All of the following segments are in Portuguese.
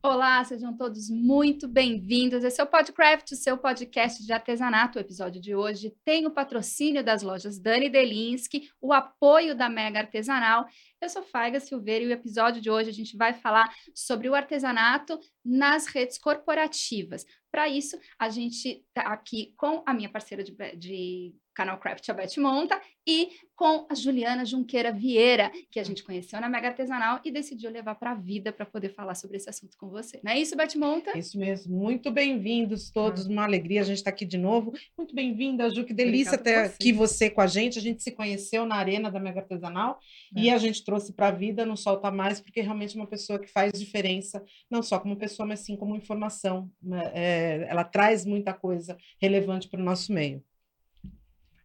Olá, sejam todos muito bem-vindos. Esse é o Podcraft, o seu podcast de artesanato. O episódio de hoje tem o patrocínio das lojas Dani Delinsky, o apoio da Mega Artesanal. Eu sou Faiga Silveira e o episódio de hoje a gente vai falar sobre o artesanato nas redes corporativas. Para isso, a gente está aqui com a minha parceira de, de canal Craft, a Beth Monta, e com a Juliana Junqueira Vieira, que a gente conheceu na Mega Artesanal e decidiu levar para a vida para poder falar sobre esse assunto com você. Não é isso, Beth Monta? Isso mesmo. Muito bem-vindos todos, uma alegria a gente estar tá aqui de novo. Muito bem-vinda, Ju, que delícia ter aqui você com a gente. A gente se conheceu na arena da Mega Artesanal é. e a gente trouxe para a vida, não solta mais, porque é realmente uma pessoa que faz diferença, não só como pessoa, mas sim como informação. Né? É, ela traz muita coisa relevante para o nosso meio.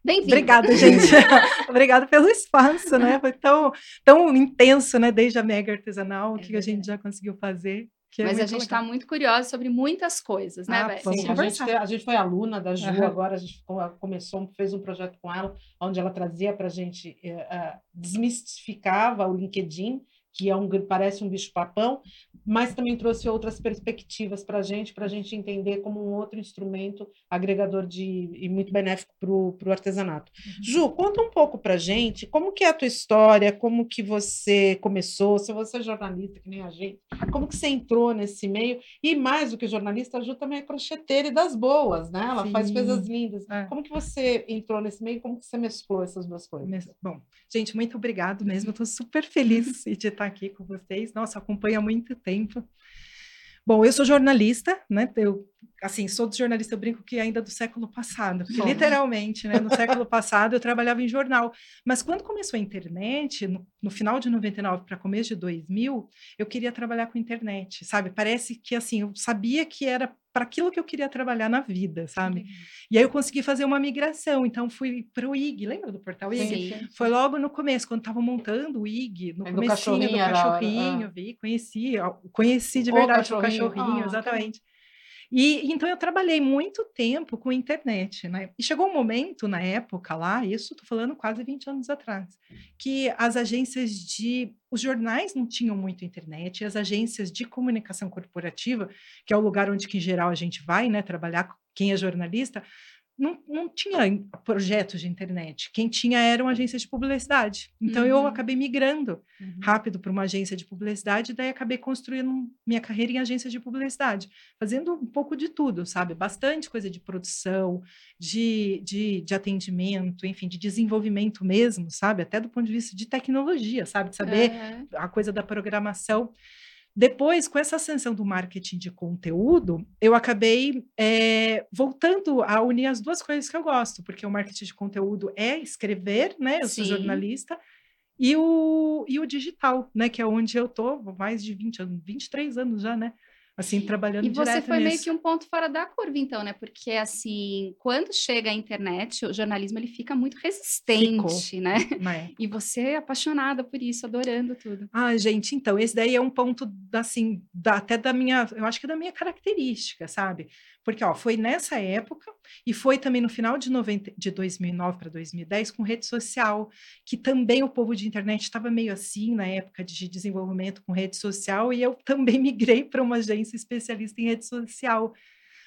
Bem-vindo. Obrigada, gente. Obrigada pelo espaço, né? Foi tão, tão intenso, né? Desde a mega artesanal, o é que a gente já conseguiu fazer. É Mas a gente está muito curiosa sobre muitas coisas, né, ah, Beth? Sim, a gente, a gente, foi aluna da Ju, uhum. agora a gente começou, fez um projeto com ela, onde ela trazia para a gente, uh, desmistificava o LinkedIn, que é um, parece um bicho-papão, mas também trouxe outras perspectivas para a gente, para a gente entender como um outro instrumento agregador de, e muito benéfico para o artesanato. Uhum. Ju, conta um pouco para a gente como que é a tua história, como que você começou, se você é jornalista, que nem a gente, como que você entrou nesse meio, e mais do que jornalista, a Ju também é crocheteira e das boas, né? Ela Sim. faz coisas lindas. É. Como que você entrou nesse meio, como que você mesclou essas duas coisas? Bom, gente, muito obrigado mesmo, estou super feliz de estar aqui com vocês, nossa, acompanha há muito tempo. Bom, eu sou jornalista, né? Eu, assim, sou do jornalista, eu brinco que ainda do século passado, porque Bom. literalmente, né? No século passado eu trabalhava em jornal. Mas quando começou a internet, no, no final de 99 para começo de 2000, eu queria trabalhar com internet, sabe? Parece que, assim, eu sabia que era para aquilo que eu queria trabalhar na vida, sabe? Uhum. E aí eu consegui fazer uma migração, então fui para o IG, lembra do portal IG? Sim. Foi logo no começo, quando estava montando o IG, no é comecinho do cachorrinho, do cachorrinho vi, conheci, conheci de verdade o cachorrinho, o cachorrinho ah, exatamente. Okay. E então eu trabalhei muito tempo com internet, né? E chegou um momento na época lá, isso estou falando quase 20 anos atrás, que as agências de os jornais não tinham muito internet, e as agências de comunicação corporativa, que é o lugar onde que em geral a gente vai, né, trabalhar quem é jornalista, não, não tinha projetos de internet. Quem tinha era uma agência de publicidade. Então uhum. eu acabei migrando uhum. rápido para uma agência de publicidade, e daí acabei construindo minha carreira em agência de publicidade, fazendo um pouco de tudo, sabe? Bastante coisa de produção, de, de, de atendimento, enfim, de desenvolvimento mesmo, sabe? Até do ponto de vista de tecnologia, sabe? De saber uhum. a coisa da programação. Depois, com essa ascensão do marketing de conteúdo, eu acabei é, voltando a unir as duas coisas que eu gosto, porque o marketing de conteúdo é escrever, né? Eu Sim. sou jornalista, e o, e o digital, né? Que é onde eu estou mais de 20 anos, 23 anos já, né? Assim, trabalhando E você foi nisso. meio que um ponto fora da curva, então, né? Porque, assim, quando chega a internet, o jornalismo, ele fica muito resistente, Ficou. né? É. E você é apaixonada por isso, adorando tudo. Ah, gente, então, esse daí é um ponto, assim, da, até da minha, eu acho que da minha característica, sabe? Porque ó, foi nessa época e foi também no final de, 90, de 2009 para 2010 com rede social, que também o povo de internet estava meio assim na época de desenvolvimento com rede social e eu também migrei para uma agência especialista em rede social.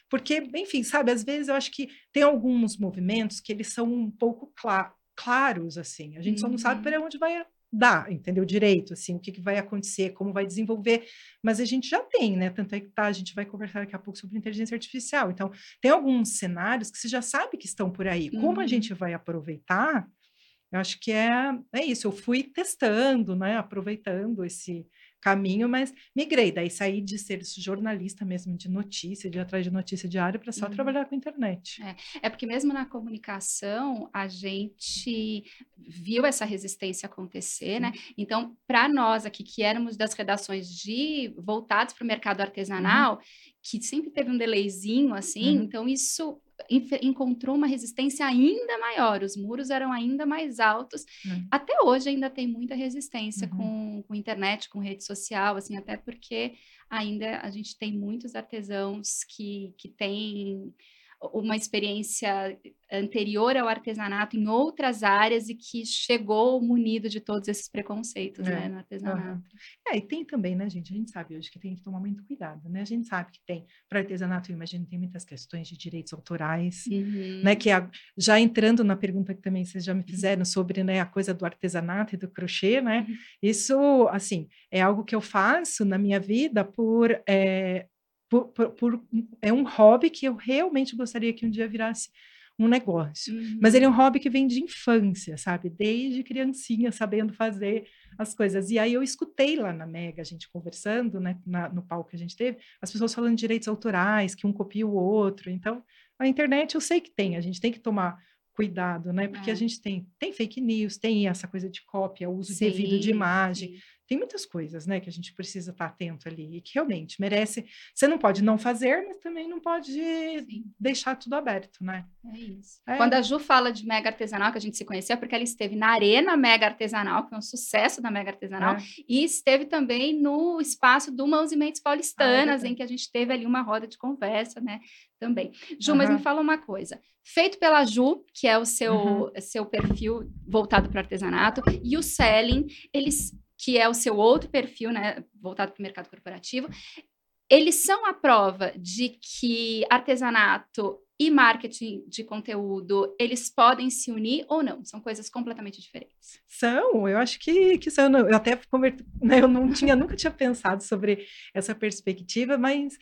Porque, enfim, sabe, às vezes eu acho que tem alguns movimentos que eles são um pouco cl claros, assim. A gente uhum. só não sabe uhum. para onde vai dá, entendeu? Direito, assim, o que, que, vai acontecer, como vai desenvolver, mas a gente já tem, né? Tanto é que tá, a gente vai conversar daqui a pouco sobre inteligência artificial. Então, tem alguns cenários que você já sabe que estão por aí. Como uhum. a gente vai aproveitar? Eu acho que é, é isso. Eu fui testando, né? Aproveitando esse, caminho, mas migrei. Daí saí de ser jornalista mesmo de notícia, de atrás de notícia diária, para só uhum. trabalhar com internet. É. é porque mesmo na comunicação a gente viu essa resistência acontecer, né? Então, para nós aqui que éramos das redações de voltados para o mercado artesanal, uhum. que sempre teve um delayzinho assim, uhum. então isso encontrou uma resistência ainda maior, os muros eram ainda mais altos. Uhum. Até hoje ainda tem muita resistência uhum. com, com internet, com rede social, assim, até porque ainda a gente tem muitos artesãos que, que têm uma experiência anterior ao artesanato em outras áreas e que chegou munido de todos esses preconceitos, É, né, no artesanato. Aham. É, e tem também, né, gente? A gente sabe hoje que tem que tomar muito cuidado, né? A gente sabe que tem, para artesanato, eu imagino, tem muitas questões de direitos autorais, Uhum. né? Que a- já entrando na pergunta que também vocês já me fizeram sobre, né, a coisa do artesanato e do crochê, né? Uhum. Isso, assim, é algo que eu faço na minha vida por, é, por, por- por- é um hobby que eu realmente gostaria que um dia virasse um negócio. Mas ele é um hobby que vem de infância, sabe? Desde criancinha, sabendo fazer as coisas. E aí eu escutei lá na Mega, a gente conversando, né, na- no palco que a gente teve, as pessoas falando de direitos autorais, que um copia o outro. Então, a internet eu sei que tem, a gente tem que tomar cuidado, né? Porque É. a gente tem, tem fake news, tem essa coisa de cópia, uso devido de Sim, imagem, sim. Tem muitas coisas, né, que a gente precisa estar atento ali e que realmente merece. Você não pode não fazer, mas também não pode Sim. deixar tudo aberto, né? É isso. É. Quando a Ju fala de mega artesanal, que a gente se conheceu, é porque ela esteve na Arena Mega Artesanal, que foi um sucesso da Mega Artesanal, É. e esteve também no espaço do Mãos e Mentes Paulistanas, Ah, em que a gente teve ali uma roda de conversa, né? Também. Ju, mas me fala uma coisa. Feito pela Ju, que é o seu, Uhum. seu perfil voltado para o artesanato, e o Selling, eles, que é o seu outro perfil, né? Voltado para o mercado corporativo, eles são a prova de que artesanato e marketing de conteúdo, eles podem se unir ou não? São coisas completamente diferentes. São, eu acho que, que são. Eu até né, eu não tinha, nunca tinha pensado sobre essa perspectiva, mas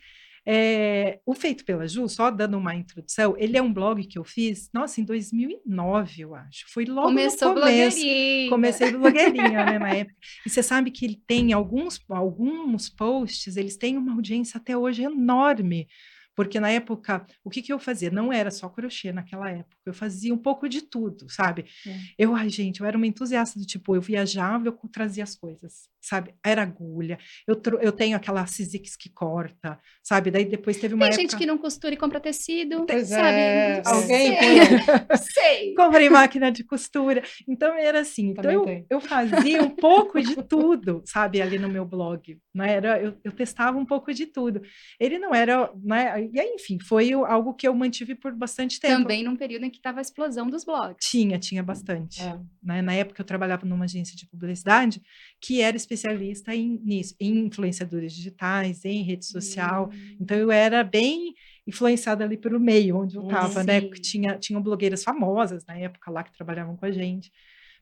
é, o Feito pela Ju, só dando uma introdução, ele é um blog que eu fiz, nossa, em 2009, eu acho. Foi logo Começou no começo. blogueirinha. Comecei blogueirinha, né, na época. E você sabe que ele tem alguns, alguns posts, eles têm uma audiência até hoje enorme. Porque na época, o que, que eu fazia? Não era só crochê naquela época, eu fazia um pouco de tudo, sabe? É. Eu, ai, gente, eu era uma entusiasta do tipo, eu viajava, eu trazia as coisas, sabe? Era agulha, eu, eu tenho aquela Sizzix que corta, sabe? Daí depois teve uma Tem época... gente que não costura e compra tecido, Pois sabe? é, alguém sei, sei. comprei máquina de costura. Então era assim, então Também eu, eu fazia um pouco de tudo, sabe, ali no meu blog. Né? Era, eu, eu testava um pouco de tudo. Ele não era, né? E aí, enfim, foi algo que eu mantive por bastante tempo. Também num período em que estava a explosão dos blogs. Tinha, tinha bastante. É. né? Na época eu trabalhava numa agência de publicidade que era especialista em, nisso, em influenciadores digitais, em rede social. Hum, Então eu era bem influenciada ali pelo meio onde eu Hum, estava, né? sim. Porque tinha, tinham blogueiras famosas na época lá que trabalhavam com a gente.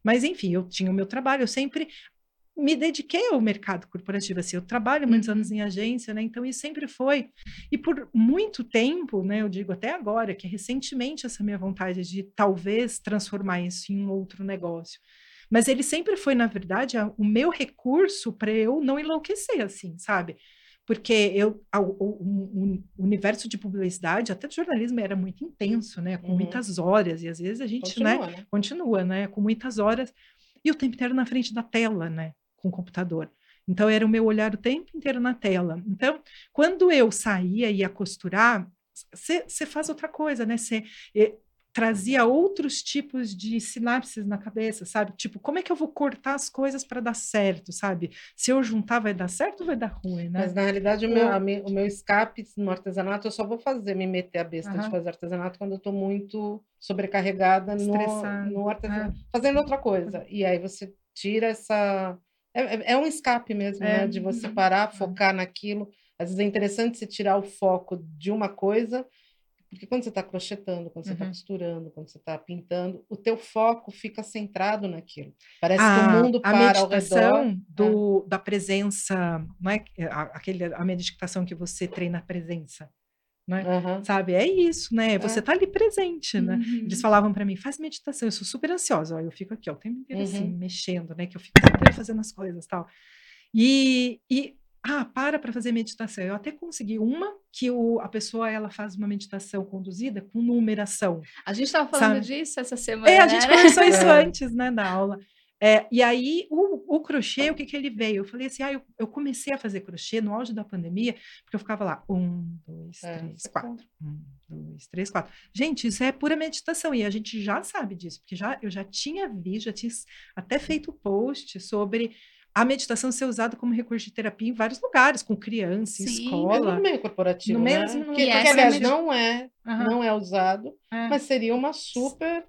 Mas enfim, eu tinha o meu trabalho, eu sempre me dediquei ao mercado corporativo, assim, eu trabalho muitos Uhum. anos em agência, né? Então isso sempre foi. E por muito tempo, né, eu digo até agora, que recentemente essa minha vontade de talvez transformar isso em um outro negócio. Mas ele sempre foi, na verdade, a- o meu recurso para eu não enlouquecer, assim, sabe? Porque eu, a- o, o- o universo de publicidade, até de jornalismo, era muito intenso, né? Com Uhum. muitas horas, e às vezes a gente, né? Continua, né? continua, né? Com muitas horas e o tempo inteiro na frente da tela, né? Com o computador. Então era o meu olhar o tempo inteiro na tela. Então, quando eu saía e ia costurar, você faz outra coisa, né? Você trazia outros tipos de sinapses na cabeça, sabe? Tipo, como é que eu vou cortar as coisas para dar certo, sabe? Se eu juntar, vai dar certo ou vai dar ruim, né? Mas na realidade, o meu, Eu- o meu escape no artesanato, eu só vou fazer, me meter a besta de fazer artesanato quando eu estou muito sobrecarregada no, Estressada, no artesanato, fazendo outra coisa. E aí você tira essa. É, é- é um escape mesmo, É. né? De você parar, focar naquilo. Às vezes é interessante você tirar o foco de uma coisa, porque quando você está crochetando, quando você está Uhum. costurando, quando você está pintando, o teu foco fica centrado naquilo. Parece que a, o mundo para ao redor. meditação do, da presença, não é? A, aquele, a meditação que você treina a presença, né? Aham. Sabe? É isso, né? Você É. tá ali presente, né? Uhum. Eles falavam para mim, faz meditação. Eu sou super ansiosa, ó, eu fico aqui, ó, o tempo inteiro assim, Uhum. mexendo, né? Que eu fico o tempo inteiro fazendo as coisas, tal. E, e ah, para para fazer meditação. Eu até consegui uma que o, a pessoa ela faz uma meditação conduzida com numeração. A gente estava falando Sabe? disso essa semana. É, a né? gente conversou isso É. antes, né, na aula. É, e aí, o, o crochê, o que que ele veio? Eu falei assim, ah, eu, eu comecei a fazer crochê no auge da pandemia, porque eu ficava lá, um, dois, É, três, você quatro. Um, dois, três, quatro. Gente, isso é pura meditação, e a gente já sabe disso, porque já, eu já tinha visto, já tinha até feito post sobre a meditação ser usada como recurso de terapia em vários lugares, com criança, Sim, escola. No meio corporativo, No né? mesmo- no- Porque, E porque, essa aliás, não é, Aham, não é usado, é. mas seria uma super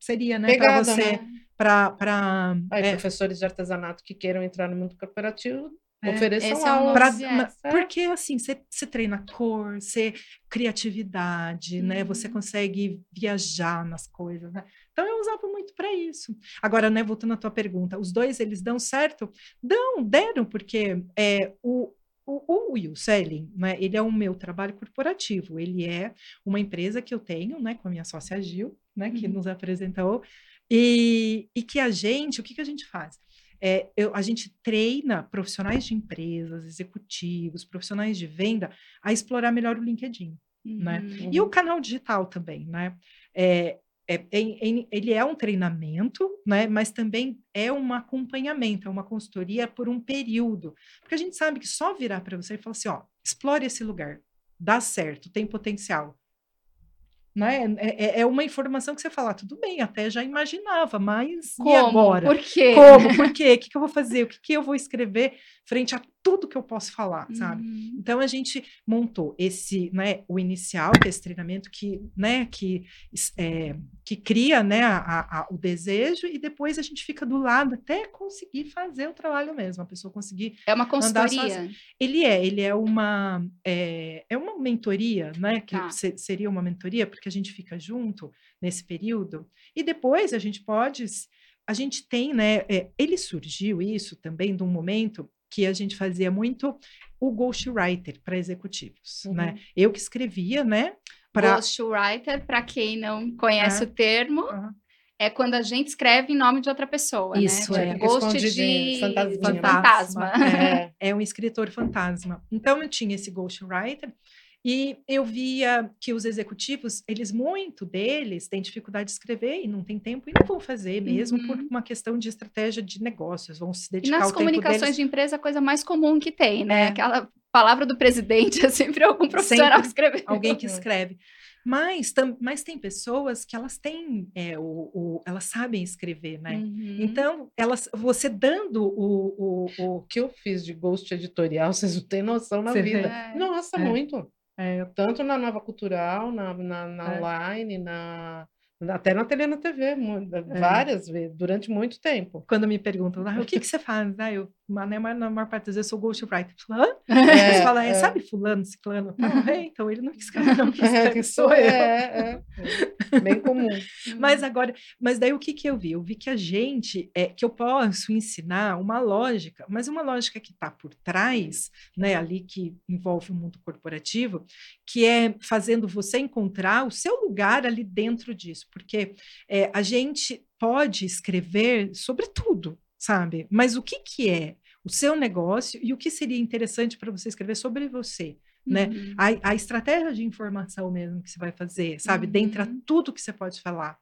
Seria, né, para você, né? para é, professores de artesanato que queiram entrar no mundo corporativo, É. ofereçam Esse é aula. Pra- viés. ma- É. porque assim, você você treina cor, você criatividade, né? Você Uhum. consegue viajar nas coisas, né? Então eu usava muito para isso. Agora, né, voltando à tua pergunta, os dois eles dão certo? Dão, deram, porque é o o, o Will Selling, né, ele é o meu trabalho corporativo, ele é uma empresa que eu tenho, né, com a minha sócia Gil, né, que Uhum. nos apresentou, e, e que a gente, o que, que a gente faz? É, eu- a gente treina profissionais de empresas, executivos, profissionais de venda a explorar melhor o LinkedIn. né? Uhum. E o canal digital também, né? É, é- é- ele é um treinamento, né? Mas também é um acompanhamento, é uma consultoria por um período. Porque a gente sabe que só virar para você e falar assim, ó, explore esse lugar, dá certo, tem potencial. Né? É, é- é uma informação que você fala, "Ah, tudo bem, até já imaginava, mas Como? e agora? Por quê? Como? Por quê? O que, que eu vou fazer? O que, que eu vou escrever frente a tudo que eu posso falar, sabe? Uhum. Então a gente montou esse, né, o inicial, que é esse treinamento que, né, que, é, que cria, né, a- a- o desejo e depois a gente fica do lado até conseguir fazer o trabalho mesmo, a pessoa conseguir. É uma consultoria. Ele é, ele é uma, é, é uma mentoria, né, que Tá. se- seria uma mentoria porque a gente fica junto nesse período e depois a gente pode, a gente tem, né, é, ele surgiu isso também de um momento que a gente fazia muito o ghostwriter para executivos, né? Uhum. Eu que escrevia, né? Para Ghostwriter, para quem não conhece É. o termo, Aham. é quando a gente escreve em nome de outra pessoa, Isso, né? é. Ghost Escondidinho, de fantasminha. de fantasma. É. é um escritor fantasma. Então eu tinha esse ghostwriter e eu via que os executivos, eles muito deles têm dificuldade de escrever e não tem tempo e não vão fazer mesmo por Uhum. uma questão de estratégia de negócios, vão se E dedicar nas o tempo comunicações deles. de empresa, a coisa mais comum que tem, né? É. Aquela palavra do presidente é sempre algum profissional Sempre escrevendo. alguém que escreve. Mas, tam, mas tem pessoas que elas têm, é, o, o- elas sabem escrever, né? Uhum. Então, elas, você dando o, o, o- que eu fiz de ghost editorial, vocês não têm noção na Você vê? vida. É. Nossa, É. muito. É, Tanto na Nova Cultural, na, na, na É. online, na, até na tele na TV, mu- várias vezes, durante muito tempo. quando me perguntam, ah, o que, que você faz? Ah, eu, mas na maior, na maior parte das vezes, eu sou ghostwriter. Eu falo, Hã? Você fala, é, sabe fulano, ciclano? Eu falo, "É, então ele não que escreve, não, que É, escreve que sou eu. É, é, é. Bem comum. Mas agora, mas daí o que que eu vi? Eu vi que a gente, é, que eu posso ensinar uma lógica, mas uma lógica que está por trás, né, ali que envolve o mundo corporativo, que é fazendo você encontrar o seu lugar ali dentro disso, porque é, a gente pode escrever sobre tudo, sabe? Mas o que que é o seu negócio e o que seria interessante para você escrever sobre você? né? Uhum. a, a estratégia de informação mesmo que você vai fazer, sabe? Uhum. tudo que você pode falar.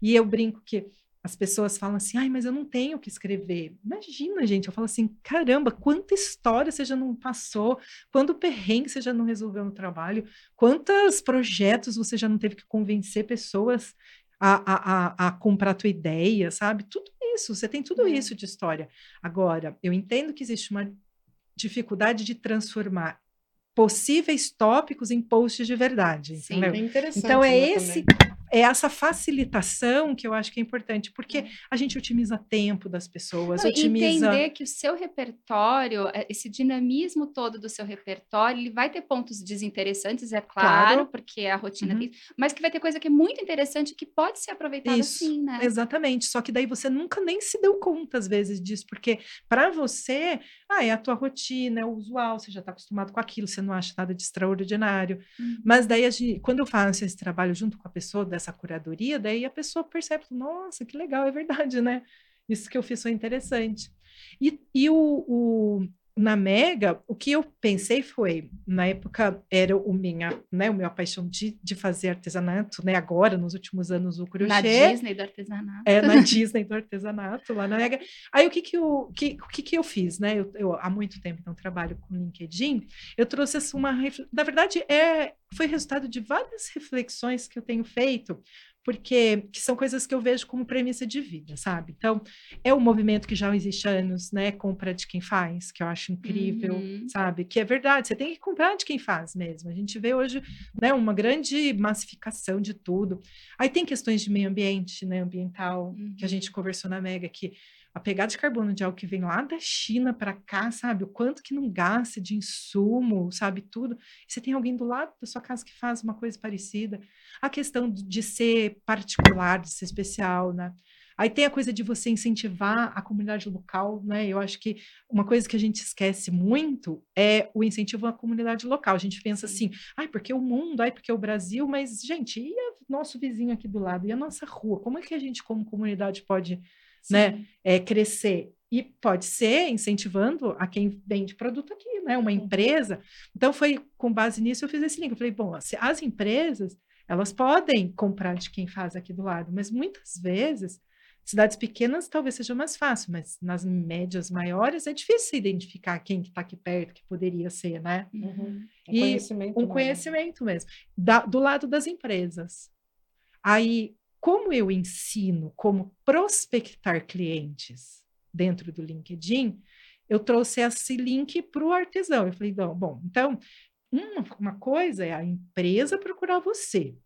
E eu brinco que as pessoas falam assim, ai, mas eu não tenho o que escrever. Imagina, gente, eu falo assim, caramba, quanta história você já não passou, quanto perrengue você já não resolveu no trabalho, quantos projetos você já não teve que convencer pessoas a, a, a, comprar a tua ideia, sabe? Tudo isso, você tem tudo É. isso de história. Agora, eu entendo que existe uma dificuldade de transformar possíveis tópicos em posts de verdade, Sim. É interessante. Então é esse também. É essa facilitação que eu acho que é importante, porque a gente otimiza tempo das pessoas, Não, e otimiza Entender que o seu repertório, eh, esse dinamismo todo do seu repertório, ele vai ter pontos desinteressantes, é claro, Claro. porque é a rotina Uhum. tem, mas que vai ter coisa que é muito interessante que pode ser aproveitada Isso, assim, né? Exatamente. Só que daí você nunca nem se deu conta, às vezes, disso, porque para você, ah, é a tua rotina, é o usual, você já está acostumado com aquilo, você não acha nada de extraordinário. Uhum. Mas daí, gente, quando eu faço esse trabalho junto com a pessoa, dessa curadoria, daí a pessoa percebe, nossa, que legal, é verdade, né? Isso que eu fiz foi interessante. E, e o, o- na Mega, o que eu pensei foi, na época era o minha, né, o meu paixão de, de fazer artesanato, né? Agora, nos últimos anos, o crochê. Na Disney do artesanato. É, na Disney do artesanato, lá na Mega. Aí o que que eu, que, o que que eu fiz, né? Eu, eu, há muito tempo não trabalho com LinkedIn, eu trouxe assim, uma... Na verdade, é, foi resultado de várias reflexões que eu tenho feito, porque que são coisas que eu vejo como premissa de vida, sabe? Então, é um movimento que já existe há anos, né? Compra de quem faz, que eu acho incrível, uhum. sabe? Que é verdade, você tem que comprar de quem faz mesmo. A gente vê hoje, né, uma grande massificação de tudo. Aí tem questões de meio ambiente, né, ambiental, uhum. que a gente uhum. conversou na Mega que a pegada de carbono de algo que vem lá da China para cá, sabe? O quanto que não gasta de insumo, sabe? Tudo. você tem alguém do lado da sua casa que faz uma coisa parecida. A questão de ser particular, de ser especial, né? Aí tem a coisa de você incentivar a comunidade local, né? Eu acho que uma coisa que a gente esquece muito é o incentivo à comunidade local. A gente pensa assim, ai, porque o mundo, ai, porque o Brasil, mas, gente, e o nosso vizinho aqui do lado? E a nossa rua? Como é que a gente, como comunidade, pode né, é, crescer. E pode ser incentivando a quem vende produto aqui, né? Uma empresa. Então, foi com base nisso eu fiz esse link. Eu falei, bom, as empresas, elas podem comprar de quem faz aqui do lado, mas muitas vezes, cidades pequenas talvez seja mais fácil, mas nas médias maiores é difícil identificar quem que está aqui perto, que poderia ser, né? Uhum. Um e conhecimento um mesmo. conhecimento mesmo. Da, do lado das empresas. Aí, como eu ensino como prospectar clientes dentro do LinkedIn, eu trouxe esse link para o artesão. Eu falei, bom, então, uma, uma coisa é a empresa procurar você,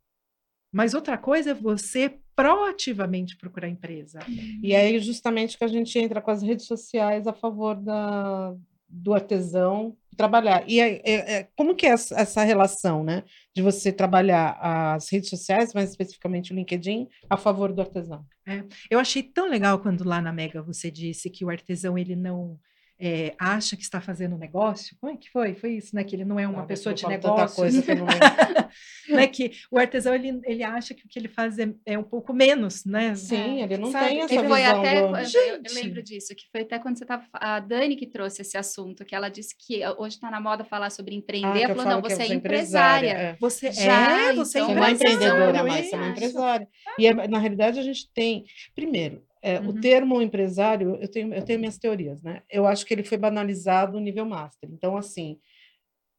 mas outra coisa é você proativamente procurar a empresa. E aí, justamente, que a gente entra com as redes sociais a favor da, do artesão trabalhar. E é, é, como que é essa relação, né? De você trabalhar as redes sociais, mais especificamente o LinkedIn, a favor do artesão? É, eu achei tão legal quando lá na Mega você disse que o artesão ele não é, acha que está fazendo um negócio. Como é que foi? Foi isso, né? Que ele não é uma não, pessoa de negócio. coisa que eu não né? Que o artesão ele, ele acha que o que ele faz é, é um pouco menos, né? Sim, é, ele não sabe? tem essa ele visão. Foi até, do... eu, eu, lembro disso, que foi até quando você estava. A Dani que trouxe esse assunto, que ela disse que hoje está na moda falar sobre empreender. Ah, ela falou: não, você é empresária. É. Você já, é, você, então, é, é empreendedora, mas você é uma empresária. E é, na realidade a gente tem, primeiro, é, uhum. O termo empresário, eu tenho, eu tenho minhas teorias, né? Eu acho que ele foi banalizado no nível master. Então, assim,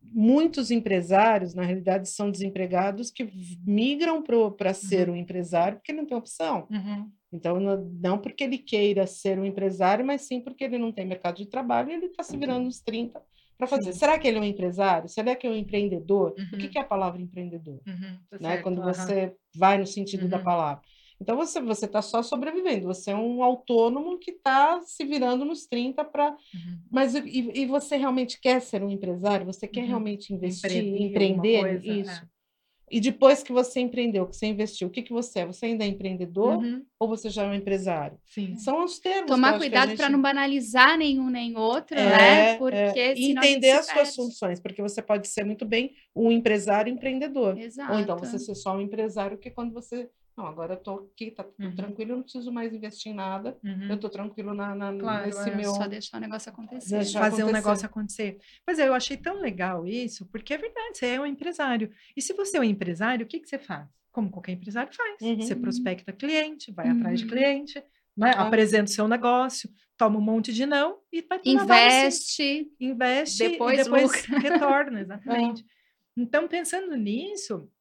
muitos empresários, na realidade, são desempregados que migram para ser uhum. um empresário porque não tem opção. Uhum. Então, não, porque ele queira ser um empresário, mas sim porque ele não tem mercado de trabalho e ele está se virando nos 30 para fazer. Sim. Será que ele é um empresário? Será que é um empreendedor? O que, uhum. que é a palavra empreendedor? Uhum. Tá né? Quando você vai no sentido da uhum. palavra. Então você você está só sobrevivendo, você é um autônomo que está se virando nos 30 para. Uhum. Mas e, e, você realmente quer ser um empresário? Você quer uhum. realmente investir, empreender? Coisa, isso. É. E depois que você empreendeu, que você investiu, o que, que você é? Você ainda é empreendedor uhum. ou você já é um empresário? Sim. São os termos. Tomar cuidado gente... para não banalizar nenhum nem outro, é, né? É. Porque é. entender as suas funções, porque você pode ser muito bem um empresário empreendedor. Exato. Ou então você ser só um empresário que quando você não, agora eu tô aqui, tá tudo uhum. tranquilo, eu não preciso mais investir em nada. Uhum. Eu tô tranquilo na, na claro, nesse é. meu. Só deixar o negócio acontecer. Deixar Fazer acontecer. um negócio acontecer. Pois é, eu achei tão legal isso, porque é verdade, você é um empresário. E se você é um empresário, o que, que você faz? Como qualquer empresário faz. Uhum. Você prospecta cliente, vai atrás de uhum. cliente, né? apresenta o seu negócio, toma um monte de não e vai Investe. Investe depois e depois retorna, exatamente. É. Então, pensando nisso,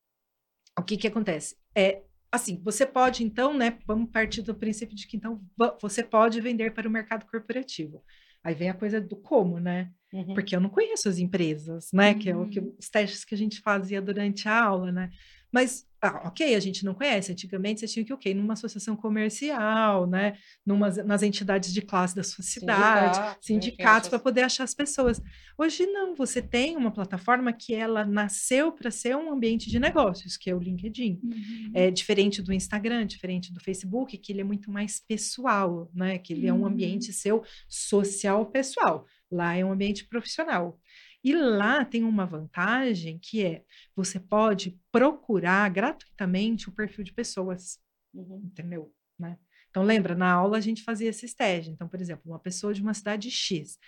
o que, que acontece? É, assim, você pode, então, né? Vamos partir do princípio de que, então, você pode vender para o mercado corporativo. Aí vem a coisa do como, né? Uhum. Porque eu não conheço as empresas, né? Uhum. Que é o que, uhum. os testes que a gente fazia durante a aula, né? Mas, ah, ok, a gente não conhece. Antigamente você tinha que, ok, numa associação comercial, né? Numas, nas entidades de classe da sua cidade, sindicatos, sindicatos para poder achar as pessoas. Hoje não, você tem uma plataforma que ela nasceu para ser um ambiente de negócios, que é o LinkedIn. Uhum. É diferente do Instagram, diferente do Facebook, que ele é muito mais pessoal, né? Que ele uhum. é um uhum. ambiente seu social pessoal. Lá é um ambiente profissional. E lá tem uma vantagem que é você pode procurar gratuitamente o perfil de pessoas, uhum. entendeu? Né? Então lembra, na aula a gente fazia esse teste. Então, por exemplo, uma pessoa de uma cidade X,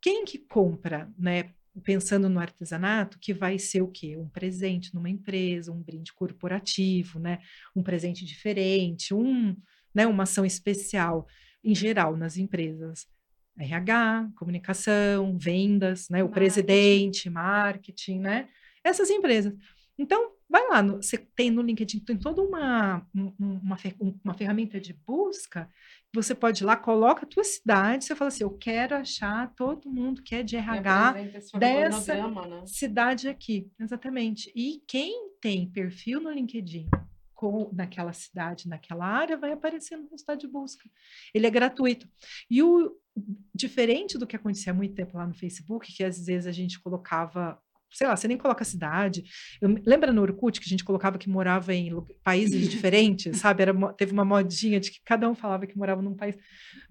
quem que compra, né? Pensando no artesanato, que vai ser o quê? Um presente numa empresa, um brinde corporativo, né? Um presente diferente, um, né? Uma ação especial em geral nas empresas RH, comunicação, vendas, né? O marketing. presidente, marketing, né? Essas empresas. Então, vai lá, no, você tem no LinkedIn, tem toda uma, uma, uma ferramenta de busca, você pode ir lá, coloca a tua cidade, você fala assim, eu quero achar todo mundo que é de RH dessa né? cidade aqui, exatamente. E quem tem perfil no LinkedIn com, naquela cidade, naquela área, vai aparecer no resultado de busca. Ele é gratuito. E o diferente do que acontecia há muito tempo lá no Facebook, que às vezes a gente colocava sei lá, você nem coloca cidade. Eu, lembra no Orkut que a gente colocava que morava em países diferentes, sabe? Era, teve uma modinha de que cada um falava que morava num país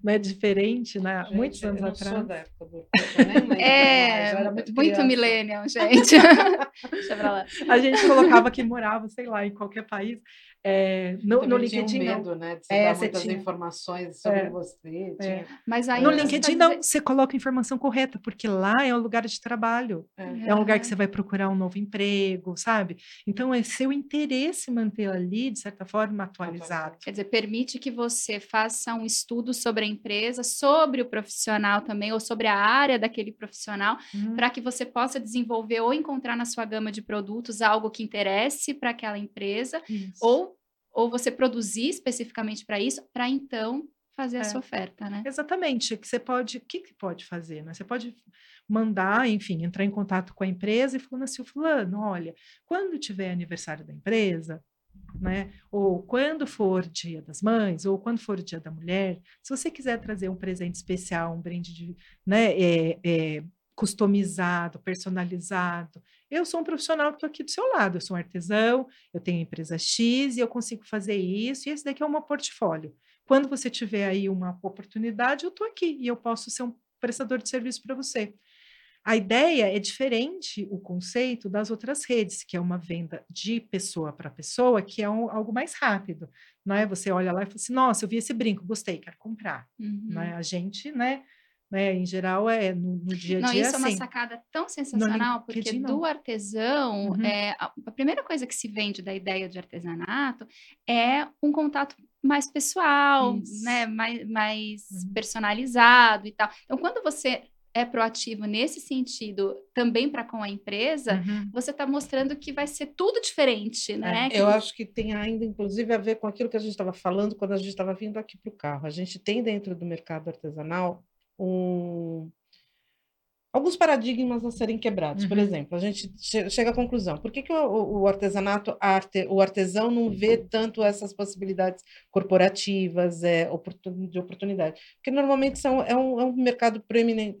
né, diferente, né? Gente, Muitos anos eu não atrás. Sou da época do Orkut, é, muito, muito millennial, gente. Deixa pra lá. A gente colocava que morava, sei lá, em qualquer país. É, no, no LinkedIn tinha um medo, não. né, de você é, dar muitas tinha. informações sobre É. você. É. tinha- Mas aí No LinkedIn tá não, você coloca a informação correta, porque lá é um lugar de trabalho. é. É um lugar que você vai procurar um novo emprego, sabe? Então é seu interesse manter ali, de certa forma, atualizado. Quer dizer, permite que você faça um estudo sobre a empresa, sobre o profissional também, ou sobre a área daquele profissional, Hum, para que você possa desenvolver ou encontrar na sua gama de produtos algo que interesse para aquela empresa, isso. ou, ou você produzir especificamente para isso, para então fazer a É. sua oferta, né? Exatamente, que você pode, o que, que pode fazer? Né? Você pode mandar, enfim, entrar em contato com a empresa e falando assim, fulano, olha, quando tiver aniversário da empresa, né? Ou quando for dia das mães, ou quando for dia da mulher, se você quiser trazer um presente especial, um brinde de, né, é, é, customizado, personalizado, eu sou um profissional que estou aqui do seu lado, eu sou um artesão, eu tenho empresa X e eu consigo fazer isso, e esse daqui é o meu portfólio. Quando você tiver aí uma oportunidade, eu estou aqui e eu posso ser um prestador de serviço para você. A ideia é diferente o conceito das outras redes, que é uma venda de pessoa para pessoa, que é um- algo mais rápido. Não é? Você olha lá e fala assim: nossa, eu vi esse brinco, gostei, quero comprar. Uhum. Né? A gente, né, né, em geral, é no, no dia a Não, dia isso é uma assim. sacada tão sensacional, porque não. do artesão, Uhum. é, a, a primeira coisa que se vende da ideia de artesanato é um contato mais pessoal, Isso. né, mais, mais Uhum. personalizado e tal. Então, quando você é proativo nesse sentido também para com a empresa, Uhum. você está mostrando que vai ser tudo diferente, né? Que Eu acho que tem ainda, inclusive, a ver com aquilo que a gente estava falando quando a gente estava vindo aqui para o carro. A gente tem dentro do mercado artesanal um- alguns paradigmas a serem quebrados. Por Uhum. exemplo, a gente che- chega à conclusão: por que, que o, o- artesanato, arte, o artesão não vê tanto essas possibilidades corporativas, é, oportun- de oportunidade? Porque normalmente são, é, um, é um mercado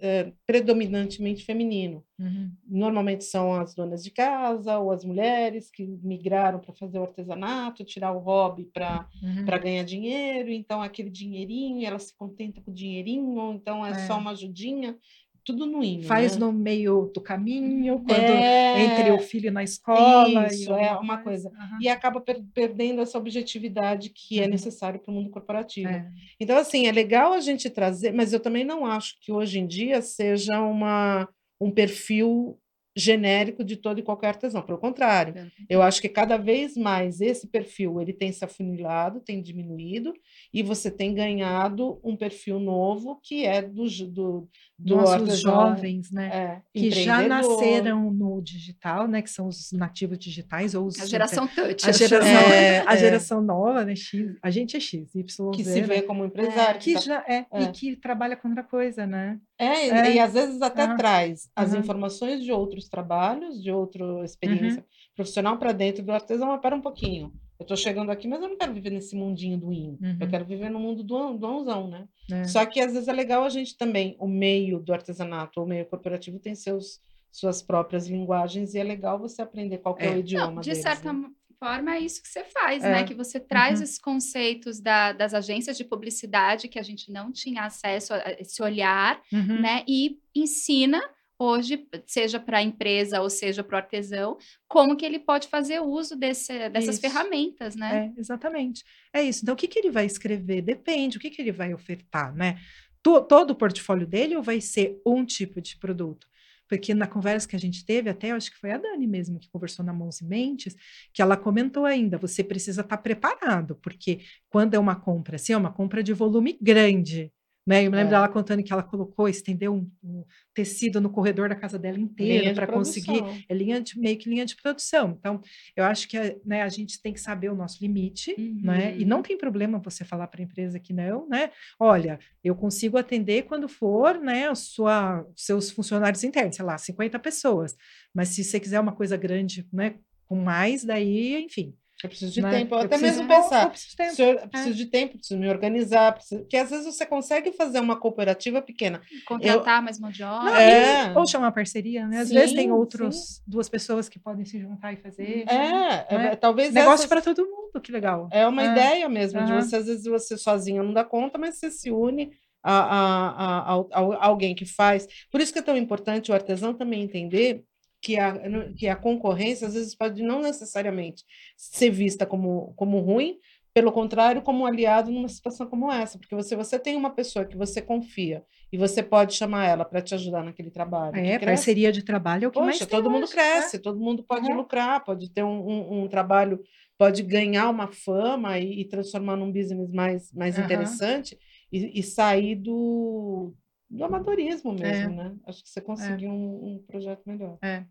é, predominantemente feminino Uhum. normalmente são as donas de casa ou as mulheres que migraram para fazer o artesanato, tirar o hobby para Uhum. ganhar dinheiro, então aquele dinheirinho, ela se contenta com o dinheirinho, ou então é, É. só uma ajudinha, tudo no hino, Faz né? no meio do caminho, quando É, entre o filho na escola. e isso, é uma coisa. Aham. E acaba per- perdendo essa objetividade que é Uhum. necessário para o mundo corporativo. É. Então, assim, é legal a gente trazer, mas eu também não acho que hoje em dia seja uma, um perfil genérico de todo e qualquer artesão. Pelo contrário, eu acho que cada vez mais esse perfil ele tem se afunilado, tem diminuído, e você tem ganhado um perfil novo que é do, do, do artesão, jovens, né? é, que já nasceram no digital, né? Que são os nativos digitais ou os A geração touch. a geração, chamo. É, a é. geração nova, né? X, a gente é X, Y, que Z, se né? vê como empresário. que tá- já é, é. e que trabalha com outra coisa, né? É, e- É. e às vezes até Aham. traz as Aham. informações de outros trabalhos, de outra Uhum. experiência profissional para dentro do artesão. Mas pera um pouquinho. Eu estou chegando aqui, mas eu não quero viver nesse mundinho do in. Eu Uhum. quero viver no mundo do, do anzão, né? É. Só que às vezes é legal a gente também, o meio do artesanato, o meio corporativo tem seus suas próprias linguagens e é legal você aprender qual que é, É. o idioma Não, de deles, certa né? Forma, é isso que você faz, É. né? Que você traz Uhum. esses conceitos da- das agências de publicidade que a gente não tinha acesso a esse olhar, Uhum. né? E ensina hoje, seja para a empresa ou seja para o artesão, como que ele pode fazer uso desse- dessas Isso. ferramentas, né? É, exatamente. É isso. Então, o que, que ele vai escrever? Depende, o que, que ele vai ofertar, né? To- todo o portfólio dele ou vai ser um tipo de produto? Porque na conversa que a gente teve, até eu acho que foi a Dani mesmo que conversou na Mãos e Mentes, que ela comentou ainda, você precisa estar preparado, porque quando é uma compra assim, é uma compra de volume grande, Né? Eu me lembro É. dela contando que ela colocou, estendeu um, um tecido no corredor da casa dela inteiro Linha de para conseguir é linha de meio que linha de produção. Então, eu acho que né, a gente tem que saber o nosso limite, né? E Uhum. não tem problema você falar para a empresa que não, né? Olha, eu consigo atender quando for, né, a sua, seus funcionários internos, sei lá, 50 pessoas. Mas se você quiser uma coisa grande, né, com mais, daí, enfim. Eu preciso de né, tempo, eu até preciso- mesmo pensar. eu preciso de tempo. Preciso, eu preciso de tempo, preciso me organizar, preciso... porque às vezes você consegue fazer uma cooperativa pequena. Contratar mais mão de obra. Não, É. ou chamar uma parceria, né? Às vezes tem Sim, outros, duas pessoas que podem se juntar e fazer. É, é, Né? talvez Negócio essas- para todo mundo, que legal. É uma É. ideia mesmo, de Aham. você, às vezes, você sozinha não dá conta, mas você se une a, a, a- a alguém que faz. Por isso que é tão importante o artesão também entender que a, que a concorrência, às vezes, pode não necessariamente ser vista como, como ruim, pelo contrário, como um aliado numa situação como essa, porque você, você tem uma pessoa que você confia e você pode chamar ela para te ajudar naquele trabalho. que É, parceria de trabalho é o que mais Poxa, tem todo mundo hoje, cresce, todo mundo pode Uhum. lucrar, pode ter um, um- um trabalho, pode ganhar uma fama e, e transformar num business mais, mais Aham. interessante e, e sair do, do amadorismo É. mesmo, né? Acho que você conseguiu um, um projeto melhor. É,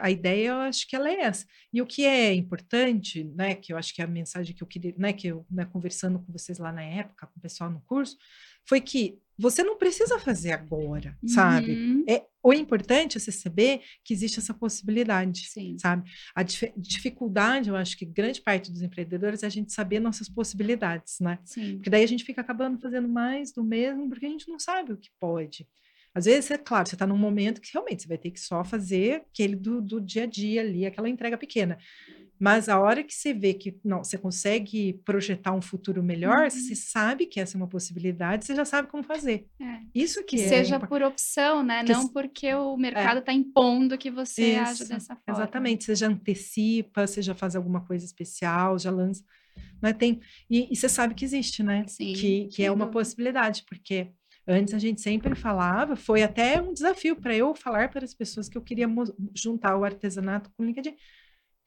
a ideia eu acho que ela é essa. E o que é importante, né, que eu acho que é a mensagem que eu queria, né, que eu, né, conversando com vocês lá na época, com o pessoal no curso, foi que você não precisa fazer agora, sabe? Uhum. É, o importante é você saber que existe essa possibilidade, Sim. sabe? A dif- dificuldade, eu acho que grande parte dos empreendedores é a gente saber nossas possibilidades, né? Sim. Porque daí a gente fica acabando fazendo mais do mesmo, porque a gente não sabe o que pode. Às vezes, é claro, você está num momento que realmente você vai ter que só fazer aquele do, do dia a dia ali, aquela entrega pequena. Mas a hora que você vê que não, você consegue projetar um futuro melhor, Uhum. você sabe que essa é uma possibilidade, você já sabe como fazer. É. Isso que, Que é seja por opção, né? que Não s- porque o mercado está impondo que você Isso, dessa forma. Exatamente, você já antecipa, você já faz alguma coisa especial, já lança. Né? Tem, e, e você sabe que existe, né? Sim, que, que é uma dúvida. possibilidade, porque antes a gente sempre falava, foi até um desafio para eu falar para as pessoas que eu queria juntar o artesanato com o LinkedIn,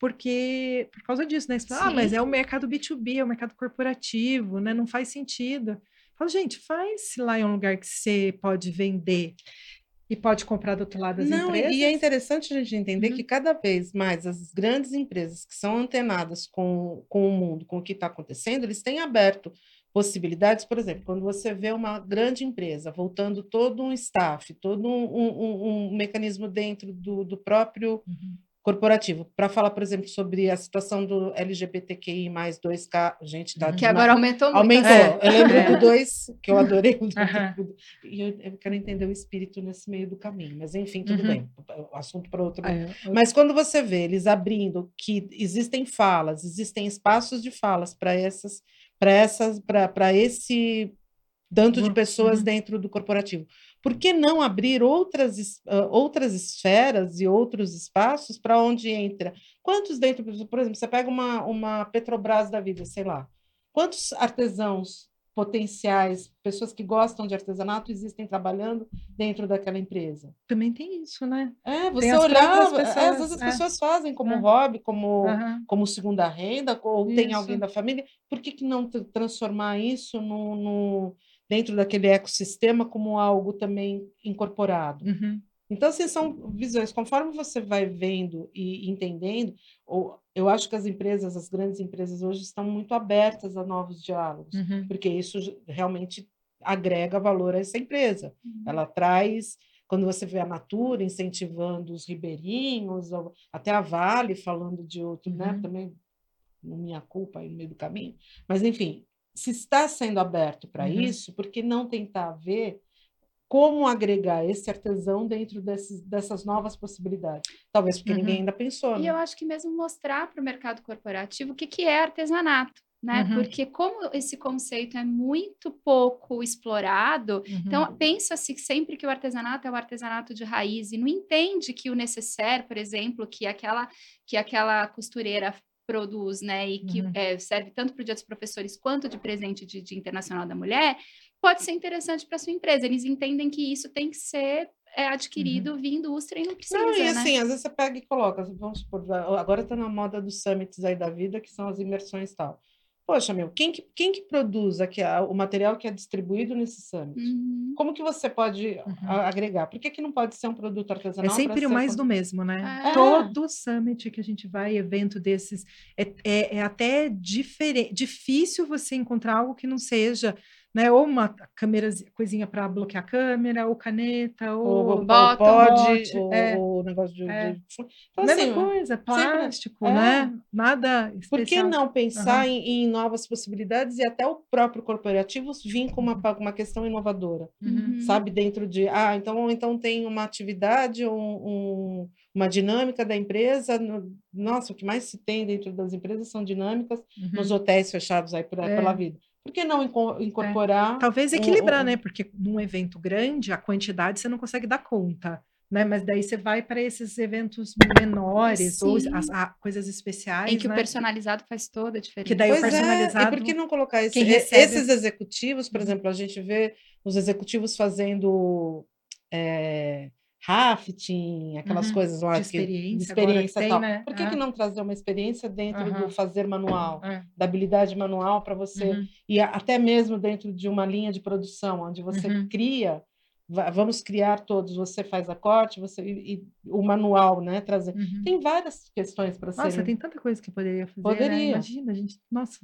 porque por causa disso, né? Fala, ah, mas é o mercado B2B, é o mercado corporativo, né? Não faz sentido. Eu falo, gente, faz se lá é um lugar que você pode vender e pode comprar do outro lado das Não, empresas. e é interessante a gente entender Uhum. que cada vez mais as grandes empresas que são antenadas com, com o mundo, com o que está acontecendo, eles têm aberto possibilidades, por exemplo, quando você vê uma grande empresa voltando todo um staff, todo um, um- um- um mecanismo dentro do, do próprio Uhum. Corporativo, para falar, por exemplo, sobre a situação do LGBTQI mais 2K, gente, tá Uhum. Que agora aumentou muito. Aumentou. É. Eu lembro É. do 2, que eu adorei. do- Aham. E eu, eu quero entender o espírito nesse meio do caminho. Mas, enfim, tudo Uhum. bem. Assunto para outro. É, Mas quando você vê eles abrindo que existem falas, existem espaços de falas para essas, para essas, para esse tanto de Uhum. pessoas dentro do corporativo. Por que não abrir outras, ah, outras esferas e outros espaços para onde entra? Quantos dentro, por exemplo, você pega uma, uma Petrobras da vida, sei lá, quantos artesãos potenciais, pessoas que gostam de artesanato, existem trabalhando dentro daquela empresa? também tem isso, né? É, você olhava, é, às pessoas, vezes as é. pessoas fazem como É. hobby, como, como segunda renda, ou tem Isso. alguém da família, por que, que não tra- transformar isso no, no- dentro daquele ecossistema como algo também incorporado? Uhum. Então, assim, são visões. Conforme você vai vendo e entendendo, ou, eu acho que as empresas, as grandes empresas hoje estão muito abertas a novos diálogos, Uhum. porque isso realmente agrega valor a essa empresa. Uhum. Ela traz, quando você vê a Natura incentivando os ribeirinhos, até a Vale falando de outro, né? Uhum. Também, não minha culpa aí no meio do caminho. Mas, enfim, se está sendo aberto para Uhum. isso, por que não tentar ver como agregar esse artesão dentro desses, dessas novas possibilidades? Talvez porque Uhum. ninguém ainda pensou, E né? eu acho que mesmo mostrar para o mercado corporativo o que, que é artesanato, né? Uhum. Porque como esse conceito é muito pouco explorado, Uhum. então pensa-se sempre que o artesanato é o artesanato de raiz e não entende que o necessaire, por exemplo, que aquela que aquela costureira produz, né, e que Uhum. eh, serve tanto para o Dia dos Professores quanto de presente de Dia Internacional da Mulher, pode ser interessante para sua empresa. Eles entendem que isso tem que ser eh, adquirido via indústria e não precisa, Não, e né? assim, às vezes você pega e coloca, vamos supor, agora está na moda dos summits aí da vida, que são as imersões e tal. Poxa, meu, quem que, quem que produz aqui a, o material que é distribuído nesse summit? Uhum. Como que você pode Uhum. a- agregar? Por que, que não pode ser um produto É artesanal? sempre pra o mais do mesmo, né? É. Todo summit que a gente vai, evento desses, é, é, é até diferente, difícil você encontrar algo que não seja, né? Ou uma câmera, coisinha para bloquear a câmera, ou caneta, Ou, ou ou bottom, pod, bote, ou, é. ou negócio de, É. de- Então, mesma assim, coisa, plástico, é. né? Nada Por que especial. não pensar Aham. em, em novas possibilidades e até o próprio corporativo vir com uma, Uhum. uma questão inovadora, Uhum. Uhum. sabe? Dentro de, ah, então, então tem uma atividade, um, um- uma dinâmica da empresa. no- nossa, o que mais se tem dentro das empresas são dinâmicas Uhum. nos hotéis fechados aí É. pela vida. Por que não inco- incorporar? Talvez um- equilibrar, um- né? Porque num evento grande, a quantidade você não consegue dar conta, né? Mas daí você vai para esses eventos menores ou Sim. as, a- coisas especiais, Em que o né? personalizado faz toda a diferença. Que daí o Pois é, personalizado, e por que não colocar esse- recebe- esses executivos, por Uhum. exemplo, a gente vê os executivos fazendo é, rafting, aquelas Uhum, coisas lá de que- experiência que experiência tem, tal. né? Por que, É. que não trazer uma experiência dentro Aham. do fazer manual, É. da habilidade manual para você Uhum. e até mesmo dentro de uma linha de produção, onde você Uhum. cria, va- vamos criar todos, você faz a corte, você e, e o manual, né? Trazer. Uhum. Tem várias questões para Nossa, serem. tem tanta coisa que poderia fazer, né? Poderia. Imagina, a gente, nossa,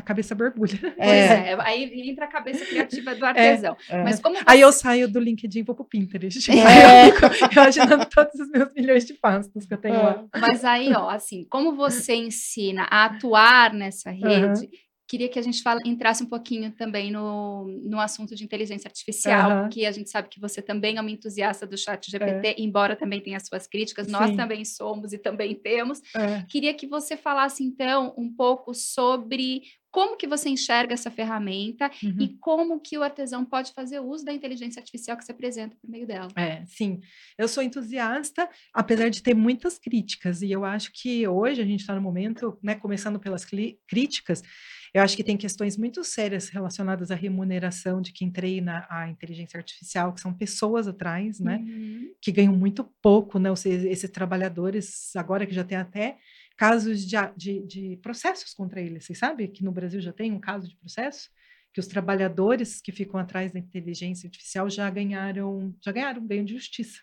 a cabeça borbulha. Pois é. aí entra a cabeça criativa do artesão. É. Mas como Aí você- eu saio do LinkedIn e vou pro Pinterest. É. Aí eu fico imaginando todos os meus milhões de pastas que eu tenho lá. Mas aí, ó, assim, como você ensina a atuar nessa rede, queria que a gente fala, entrasse um pouquinho também no, no assunto de inteligência artificial, Aham. porque a gente sabe que você também é uma entusiasta do chat GPT, embora também tenha suas críticas, nós É. Sim. também somos e também temos. É. Queria que você falasse, então, um pouco sobre como que você enxerga essa ferramenta Uhum. e como que o artesão pode fazer uso da inteligência artificial que se apresenta por meio dela. É, sim. Eu sou entusiasta, apesar de ter muitas críticas, e eu acho que hoje a gente está no momento, né, começando pelas críticas, eu acho que tem questões muito sérias relacionadas à remuneração de quem treina a inteligência artificial, que são pessoas atrás, né? Uhum. que ganham muito pouco, né? Ou seja, esses trabalhadores, agora que já tem até casos de, de, de processos contra eles. Vocês sabem que no Brasil já tem um caso de processo? Que os trabalhadores que ficam atrás da inteligência artificial já ganharam, já ganharam ganho de justiça.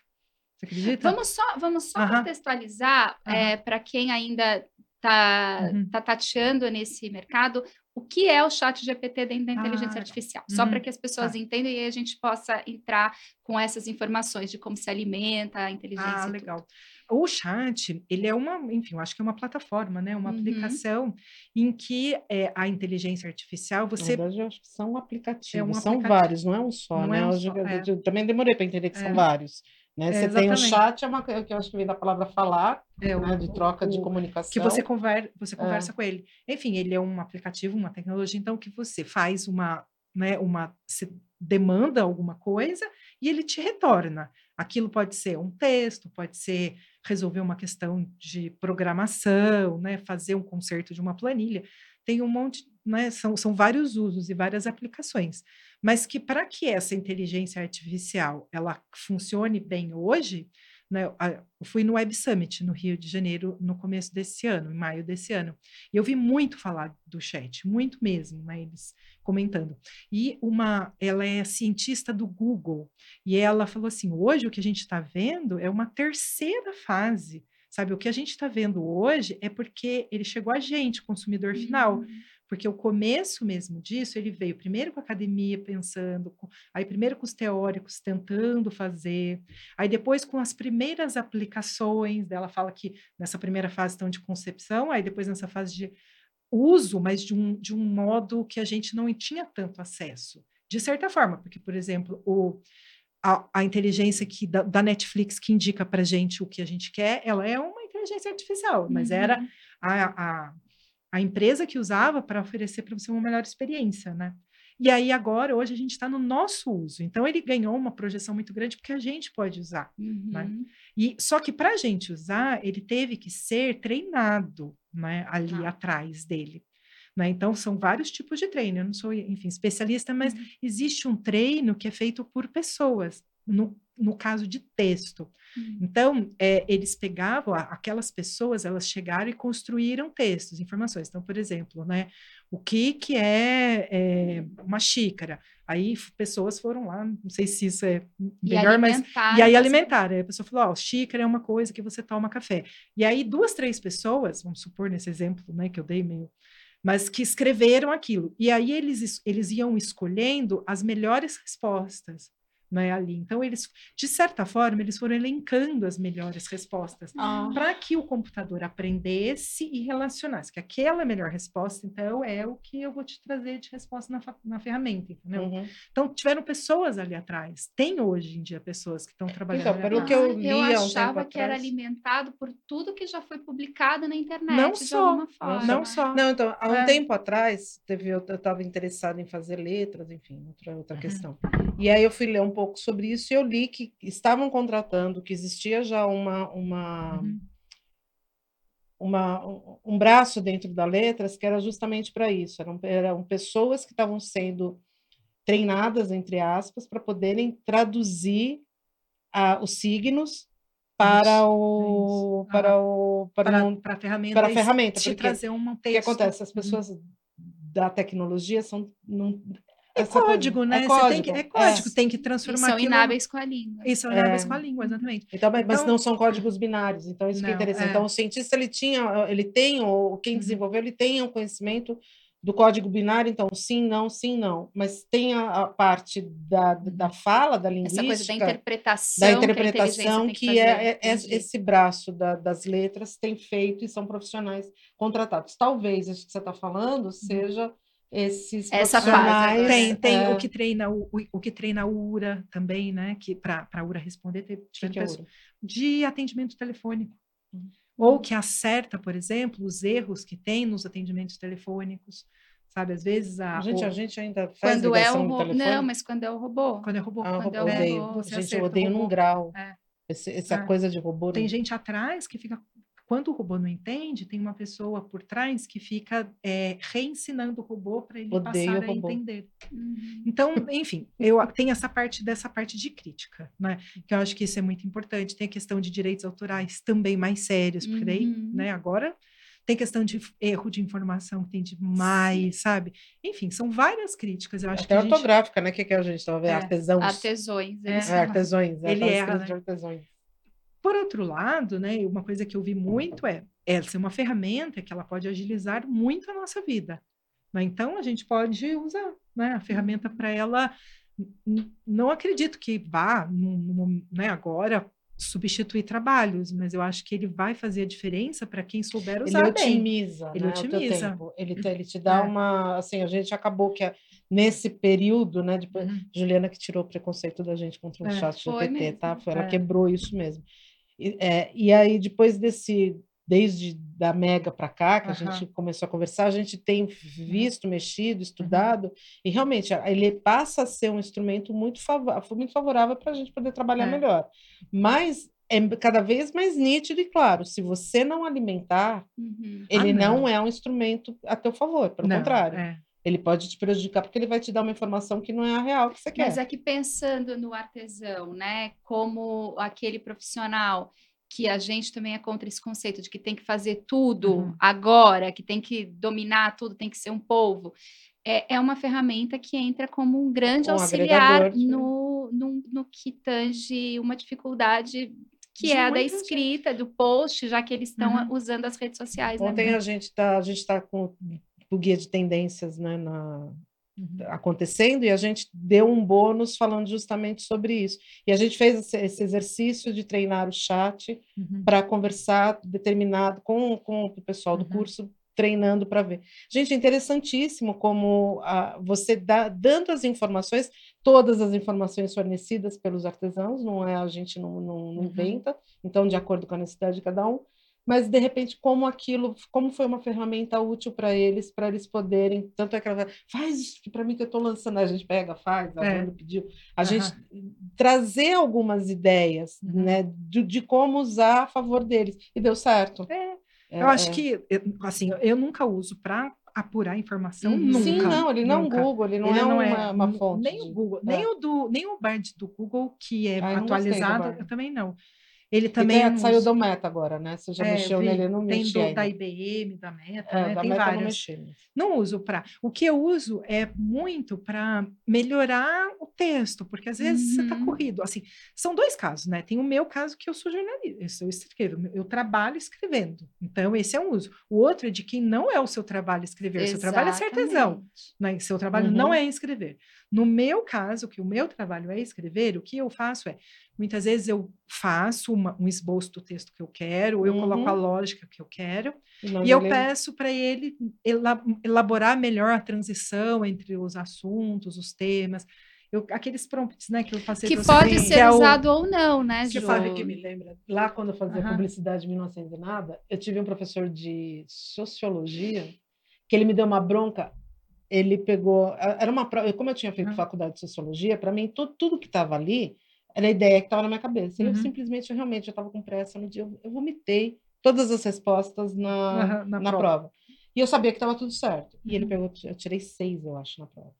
Você acredita? Vamos só, vamos só Aham. contextualizar Aham. para quem ainda está Uhum. tá tateando nesse mercado o que é o chat GPT dentro da inteligência Ah, artificial, só para Uhum. que as pessoas Tá. entendam e a gente possa entrar com essas informações de como se alimenta a inteligência. Ah, e tudo. O chat, ele é uma, enfim, eu acho que é uma plataforma, né? Uma Uhum. aplicação em que é, a inteligência artificial, Na você verdade, eu acho que são aplicativos, um são aplicativo. vários, não é um só, Não né? é um só, eu- é. eu também demorei para entender que É. são vários. Né? É, Você tem o exatamente. chat, é uma coisa que eu acho que vem da palavra falar, é, né? de troca de o- comunicação. que você, conver, você É. conversa com ele. Enfim, ele é um aplicativo, uma tecnologia, então que você faz uma, né, uma, você demanda alguma coisa e ele te retorna. Aquilo pode ser um texto, pode ser resolver uma questão de programação, né, fazer um conserto de uma planilha. Tem um monte, né, são, são vários usos e várias aplicações. Mas que para que essa inteligência artificial ela funcione bem hoje, né, eu fui no Web Summit no Rio de Janeiro no começo desse ano, em maio desse ano, e eu vi muito falar do chat, muito mesmo, né, eles comentando. E uma, ela é cientista do Google, e ela falou assim: hoje o que a gente está vendo é uma terceira fase. Sabe, o que a gente está vendo hoje é porque ele chegou a gente, consumidor final, Uhum. Porque o começo mesmo disso, ele veio primeiro com a academia pensando, aí primeiro com os teóricos tentando fazer, aí depois com as primeiras aplicações dela fala que nessa primeira fase estão de concepção, aí depois nessa fase de uso, mas de um, de um modo que a gente não tinha tanto acesso. De certa forma, porque, por exemplo, o, a, a inteligência que, da, da Netflix que indica para gente o que a gente quer, ela é uma inteligência artificial, mas era Uhum. a, a, a empresa que usava para oferecer para você uma melhor experiência, né? E aí agora, hoje, a gente está no nosso uso. Então, ele ganhou uma projeção muito grande porque a gente pode usar. né? Uhum. E só que para a gente usar, ele teve que ser treinado, né, ali Ah. atrás dele. Né? Então, são vários tipos de treino. Eu não sou, enfim, especialista, mas Uhum. existe um treino que é feito por pessoas. No, no caso de texto. Uhum. Então, é, eles pegavam aquelas pessoas, elas chegaram e construíram textos, informações. Então, por exemplo, né, o que, que é, é, uma xícara? Aí pessoas foram lá, não sei se isso é E melhor, mas alimentar e aí alimentaram. Aí a pessoa falou, ó, xícara é uma coisa que você toma café. E aí duas, três pessoas, vamos supor nesse exemplo, né, que eu dei meio, mas que escreveram aquilo. E aí eles, es- eles iam escolhendo as melhores respostas, né, ali. Então eles, de certa forma, eles foram elencando as melhores respostas Ah. para que o computador aprendesse e relacionasse, que aquela é a melhor resposta, então é o que eu vou te trazer de resposta na, na ferramenta, entendeu? Uhum. Então tiveram pessoas ali atrás. Tem hoje em dia pessoas que estão trabalhando. Então, pelo que eu Ah, li um tempo achava que era atrás. alimentado por tudo que já foi publicado na internet Não de só, alguma não forma. Não só. Não, então, há um É. tempo atrás, teve, eu estava interessada em fazer letras, enfim, outra, outra Uhum. questão. E aí eu fui ler um pouco sobre isso e eu li que estavam contratando, que existia já uma, uma, Uhum. uma, um- um braço dentro da letras que era justamente para isso. Eram, eram pessoas que estavam sendo treinadas, entre aspas, para poderem traduzir ah, os signos para Isso, o, isso. para Ah, o para, o Para, mundo- para a ferramenta, para a ferramenta, te porque trazer um o texto. que acontece? As Uhum. pessoas da tecnologia são. Não, É essa coisa- código, né? É Você código. tem que, é código, tem que E transformar são aquilo- inábeis com a língua. E são inábeis É. com a língua, exatamente. Então, mas mas Então- não são códigos binários, então isso que é Não, interessante. é. Então, o cientista ele tinha, ele tem, ou quem Uhum. desenvolveu, ele tem o conhecimento do código binário, então sim, não, sim, não. Mas tem a, a parte da, da fala, da Essa linguística, coisa da interpretação. da que interpretação que, fazer, é, é- é esse braço da- das letras tem feito e são profissionais contratados. Talvez isso que você está falando seja esses. Essa fase. Tem, tem é, o que treina o, o, o que treina a URA também, né? Que para a URA responder, teve, que é pessoas- ouro? de atendimento telefônico. Uhum. Ou que acerta, por exemplo, os erros que tem nos atendimentos telefônicos. Sabe, às vezes a, Gente, o- a gente ainda faz Quando é o robô. Não, mas quando é o robô. quando é robô. Ah, quando é o robô, você Gente, eu o odeio num grau. É. Esse- essa É. coisa de robô. Tem não- gente atrás que fica. Quando o robô não entende, tem uma pessoa por trás que fica é, reensinando o robô para ele Odeio passar a entender. Uhum. Então, enfim, eu tenho essa parte dessa parte de crítica, né? Que eu acho que isso é muito importante. Tem a questão de direitos autorais também mais sérios, porque daí, Uhum. né, agora tem questão de erro de informação que tem demais, sabe? Enfim, são várias críticas. Eu acho Até que a gente, ortográfica, né? O que, que a gente estava vendo? É. Artesãos. Artesões. É. É, artesões. é, Ele erra, né? de artesões. Por outro lado, né, uma coisa que eu vi muito é essa é uma ferramenta que ela pode agilizar muito a nossa vida. né? Então a gente pode usar né, a ferramenta para ela. Não acredito que vá, num- né, agora substituir trabalhos, mas eu acho que ele vai fazer a diferença para quem souber Ele usar bem. otimiza, Ele né, otimiza. Ele, te- ele te dá É. uma... Assim, a gente acabou que... a- Nesse período, né? Depois, Uhum. Juliana que tirou o preconceito da gente contra o É, chat GPT, tá? Foi, ela É. quebrou isso mesmo. E, é, e aí, depois desse... Desde da Mega para cá, que a Aham. gente começou a conversar, a gente tem visto, Uhum. mexido, estudado, e realmente a- ele passa a ser um instrumento muito, favo- muito favorável para a gente poder trabalhar É. melhor. Mas é cada vez mais nítido e claro, se você não alimentar, Uhum. ele Ah, não. não é um instrumento a teu favor, pelo Não, contrário. é. Ele pode te prejudicar porque ele vai te dar uma informação que não é a real que você quer. Mas aqui pensando no artesão, né, como aquele profissional que a gente também é contra esse conceito de que tem que fazer tudo Uhum. agora, que tem que dominar tudo, tem que ser um povo. É, é uma ferramenta que entra como um grande Um auxiliar no, no, no que tange uma dificuldade que De é a da muita gente. escrita, do post, já que eles estão Uhum. usando as redes sociais. né, Ontem pra- a gente está a gente tá com o guia de tendências né, na, Uhum. acontecendo e a gente deu um bônus falando justamente sobre isso. E a gente fez esse, exercício de treinar o chat Uhum. para conversar determinado com, com o pessoal do Uhum. curso, treinando para ver. Gente, é interessantíssimo como ah, você dá, dando as informações, todas as informações fornecidas pelos artesãos, não é a gente não, não, não Uhum. inventa, então de acordo com a necessidade de cada um, mas de repente como aquilo, como foi uma ferramenta útil para eles, para eles poderem, tanto é que ela faz isso para mim que eu estou lançando, a gente pega, faz, a É. Pediu, a Aham. gente trazer algumas ideias, Uhum. né, de, de como usar a favor deles, e deu certo. É, É, Eu acho é. que, assim, eu nunca uso para apurar informação Uhum. nunca. Sim, não, ele não é um. Google, ele não Ele é não uma, é uma fonte. Nem o Google, é. nem o do, nem o Bard do Google, que é Ah, atualizado, eu também não. Ele também tem saiu do Meta agora, né? Você já É, mexeu vi. nele, não tem mexi do, ainda. da IBM, da Meta, É, né? da tem Meta eu não mexi. Não uso para. O que eu uso é muito para melhorar o texto, porque às vezes você está Uhum. corrido. Assim, são dois casos, né? Tem o meu caso que eu sou jornalista, eu escrevo, eu trabalho escrevendo. Então, esse é um uso. O outro é de quem não é o seu trabalho escrever, o seu trabalho é Exatamente. né? Seu trabalho Uhum. não é escrever. No meu caso, que o meu trabalho é escrever, o que eu faço é, muitas vezes eu faço uma- um esboço do texto que eu quero, ou eu coloco Uhum. a lógica que eu quero, não e eu ele- peço para ele ela- elaborar melhor a transição entre os assuntos, os temas. Eu- aqueles prompts, né, que eu passei Que pode que ser é o- usado ou não, né, Você Ju? sabe que me lembra? Lá quando eu fazia Aham. publicidade em 1900 e nada, eu tive um professor de sociologia que ele me deu uma bronca. Ele pegou, era uma como eu tinha feito Aham. faculdade de sociologia, para mim tudo, tudo que estava ali era a ideia que estava na minha cabeça. E eu Uhum. simplesmente, realmente, eu estava com pressa no dia, eu, eu vomitei todas as respostas na, Aham, na na, prova. prova. E eu sabia que estava tudo certo. E ele Uhum. pegou, eu tirei seis, eu acho, na prova.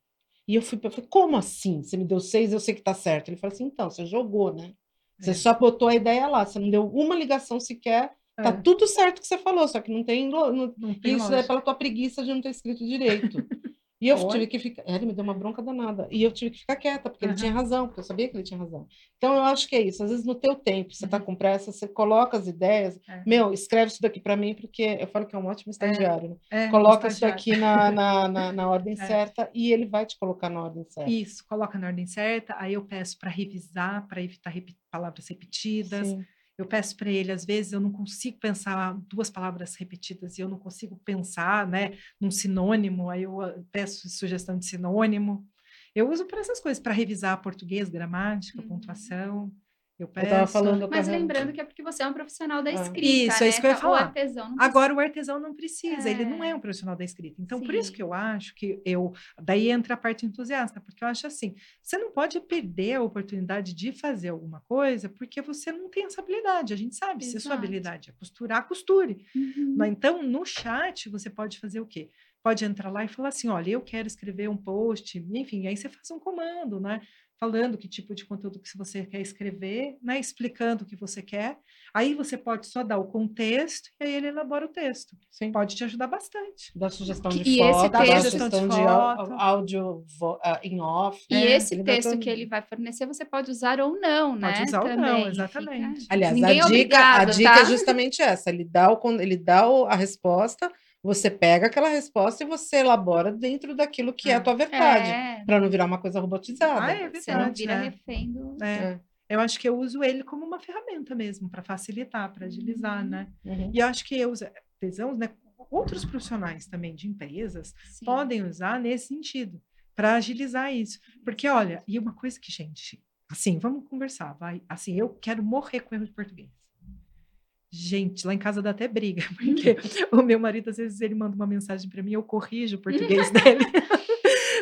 E eu fui, eu falei, como assim? Você me deu seis, eu sei que está certo. Ele falou assim, então, você jogou, né? Você É. só botou a ideia lá, você não deu uma ligação sequer. Tá É, tudo certo que você falou, só que não tem. não- não tem Isso é lógica. pela tua preguiça de não ter escrito direito. E eu Olha. tive que ficar. Ele me deu uma bronca danada. E eu tive que ficar quieta, porque ele Aham. tinha razão, porque eu sabia que ele tinha razão. Então eu acho que é isso. Às vezes no teu tempo, você tá Uhum. com pressa, você coloca as ideias. É. Meu, escreve isso daqui para mim, porque eu falo que é um ótimo estagiário. né? É, Coloca isso daqui na, na, na, na ordem É. certa e ele vai te colocar na ordem certa. Isso, coloca na ordem certa, aí eu peço para revisar, para evitar repi- palavras repetidas. Sim. Eu peço para ele, às vezes eu não consigo pensar duas palavras repetidas e eu não consigo pensar, né, num sinônimo, aí eu ah, peço sugestão de sinônimo. Eu uso para essas coisas, para revisar português, gramática, Uhum. pontuação. Eu Eu tava peço. falando Mas lembrando que é porque você é um profissional da Ah. escrita, Isso, é né? isso que eu ia O falar. artesão não Agora o artesão não precisa, ele não É. é um profissional da escrita. Então, por isso Sim. que eu acho que eu. Daí entra a parte entusiasta, porque eu acho assim: você não pode perder a oportunidade de fazer alguma coisa porque você não tem essa habilidade. A gente sabe, se a sua Exato. habilidade é costurar, costure. Uhum. Mas Então, no chat, você pode fazer o quê? Pode entrar lá e falar assim: olha, eu quero escrever um post, enfim, aí você faz um comando, né? Falando que tipo de conteúdo que você quer escrever, né? Explicando o que você quer. Aí você pode só dar o contexto e aí ele elabora o texto. Sim. Pode te ajudar bastante. Dá sugestão de e foto, dá texto- sugestão de de áudio ah, em off. E É, esse texto todo- que ele vai fornecer, você pode usar ou não, né? Pode usar ou não, Também. exatamente. Fica- Aliás, Ninguém é a dica, a obrigado, dica tá? é justamente essa. Ele dá, o, ele dá o- a resposta, você pega aquela resposta e você elabora dentro daquilo que é, a É. tua verdade, É, para não virar uma coisa robotizada. Ah, é você não verdade, vira é. refém do... É. É. Eu acho que eu uso ele como uma ferramenta mesmo, para facilitar, para agilizar, Uhum. né? Uhum. E eu acho que eu uso né? Outros profissionais também de empresas Sim. podem usar nesse sentido, para agilizar isso. Porque, olha, e uma coisa que, gente, assim, vamos conversar, vai. Assim, eu quero morrer com erro de português. Gente, lá em casa dá até briga, porque o meu marido, às vezes, ele manda uma mensagem para mim, eu corrijo o português dele.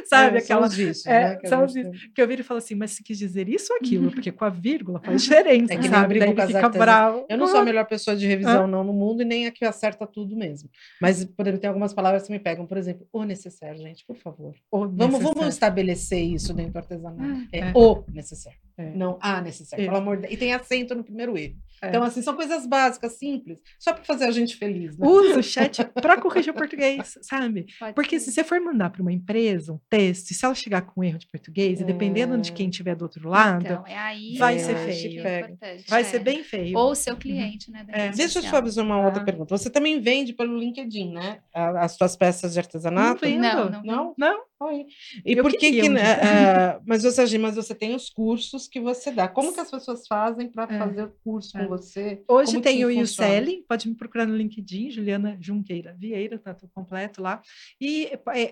Sabe, É, aquela vícios, é, né, que que eu viro e falo assim, mas se quis dizer isso ou aquilo, porque com a vírgula faz diferença, É que nem Daí com fica bravo. Eu não sou a melhor pessoa de revisão, não, no mundo, e nem a que acerta tudo mesmo. Mas, por exemplo, tem algumas palavras que me pegam. Por exemplo, o necessário, gente, por favor. Ou Vamos, vamos estabelecer isso dentro do artesanato. É, É. o necessário, É. não a necessário. Pelo amor de Deus. E tem acento no primeiro erro. É. Então, assim, são coisas básicas, simples, só para fazer a gente feliz. Né? Usa o chat para corrigir o português, sabe? Pode Porque ser. se você for mandar para uma empresa um texto, e se ela chegar com um erro de português, e dependendo de É. quem estiver do outro lado, Então, é aí vai ser feio. é vai é. ser bem feio. Ou o seu cliente, né? É. Deixa eu só social. fazer uma outra Ah. pergunta. Você também vende pelo LinkedIn, né? A- As suas peças de artesanato? vendo. Não, não. Não? Não, Oi. E Eu por que que... ah, mas, você, mas você tem os cursos que você dá. Como que as pessoas fazem para É. fazer o curso É. com você? Hoje Como tem o? Yuselli, pode me procurar no LinkedIn, Juliana Junqueira Vieira, tá tudo completo lá. E,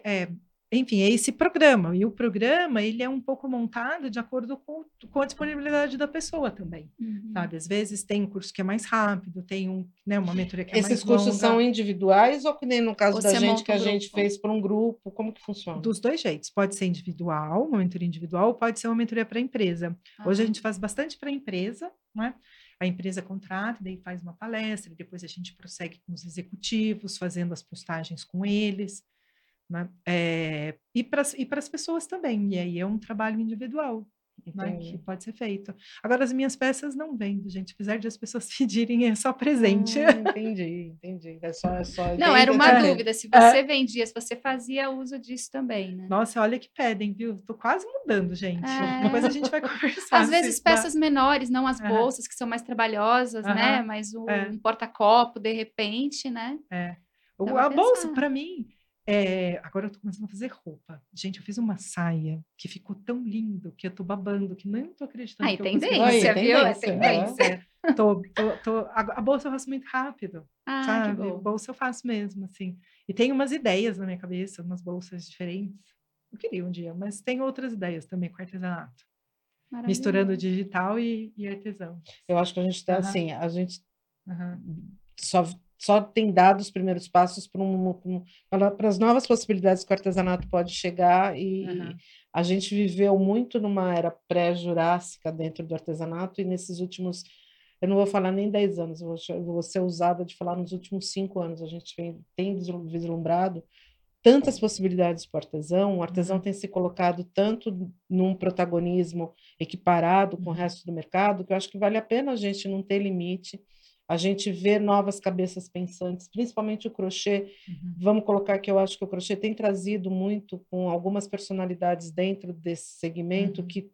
é, enfim, é esse programa. E o programa, ele é um pouco montado de acordo com, com a disponibilidade da pessoa também, Uhum. sabe? Às vezes tem um curso que é mais rápido, tem um, né, uma mentoria que é Esses mais cursos longa. são individuais ou que nem no caso Ou da gente que a um gente grupo? fez por um grupo? Como que funciona? Dos dois jeitos. Pode ser individual, uma mentoria individual, ou pode ser uma mentoria para empresa. Hoje a Ah. gente faz bastante para a empresa, né? A empresa contrata, daí faz uma palestra, e depois a gente prossegue com os executivos, fazendo as postagens com eles. Né? É, e para e as pessoas também. E aí é um trabalho individual né, que pode ser feito. Agora, as minhas peças não vendo, gente. Apesar de as pessoas pedirem, é só presente. Ah, entendi, entendi. É só, é só não, era uma dúvida. Se você é. vendia, se você fazia uso disso também, né? Nossa, olha que pedem, viu? Tô quase mudando, gente. É. Depois a gente vai conversar. Às vezes peças menores, não as bolsas, que são mais trabalhosas, né? Mas um, é. um porta-copo, de repente, né? É. a bolsa, para mim, é, agora eu tô começando a fazer roupa. Gente, eu fiz uma saia que ficou tão lindo que eu tô babando, que nem tô acreditando. Ai, tendência, viu? É tendência. É, tô, tô, tô, a, bolsa eu faço muito rápido, ah, sabe? Que bom. Bolsa eu faço mesmo, assim. E tem umas ideias na minha cabeça, umas bolsas diferentes. Eu queria um dia, mas tem outras ideias também com artesanato. Misturando digital e, e, artesão. Eu acho que a gente está uhum. assim, a gente uhum. só só tem dado os primeiros passos para um, as novas possibilidades que o artesanato pode chegar e uhum. a gente viveu muito numa era pré-jurássica dentro do artesanato e nesses últimos eu não vou falar nem 10 anos, eu vou, vou ser usada de falar nos últimos cinco anos. A gente tem, tem vislumbrado tantas possibilidades para o artesão, o artesão uhum. tem se colocado tanto num protagonismo equiparado com o uhum. resto do mercado, que eu acho que vale a pena a gente não ter limite a gente vê novas cabeças pensantes, principalmente o crochê. Uhum. Vamos colocar que eu acho que o crochê tem trazido muito com algumas personalidades dentro desse segmento uhum. que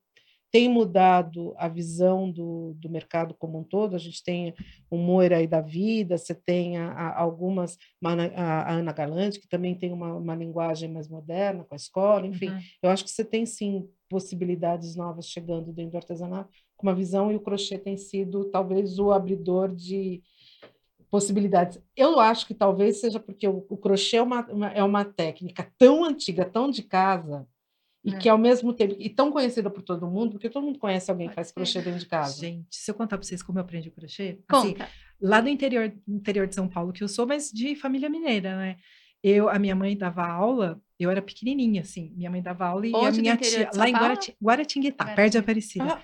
tem mudado a visão do, do mercado como um todo. A gente tem o Moira aí da vida, você tem a, a algumas, a, a, Ana Galante, que também tem uma, uma linguagem mais moderna com a escola, enfim. Uhum. Eu acho que você tem sim possibilidades novas chegando dentro do artesanato com uma visão, e o crochê tem sido talvez o abridor de possibilidades. Eu acho que talvez seja porque o, o crochê é uma, uma, é uma técnica tão antiga, tão de casa, e é. que ao mesmo tempo, e tão conhecida por todo mundo, porque todo mundo conhece alguém que faz crochê dentro de casa. Gente, se eu contar para vocês como eu aprendi crochê, assim, lá no interior, interior de São Paulo que eu sou, mas de família mineira, né? Eu, a minha mãe dava aula, eu era pequenininha, assim, minha mãe dava aula e Onde a minha tia, lá em Guarati, Guaratinguetá, perto de Aparecida. Ah,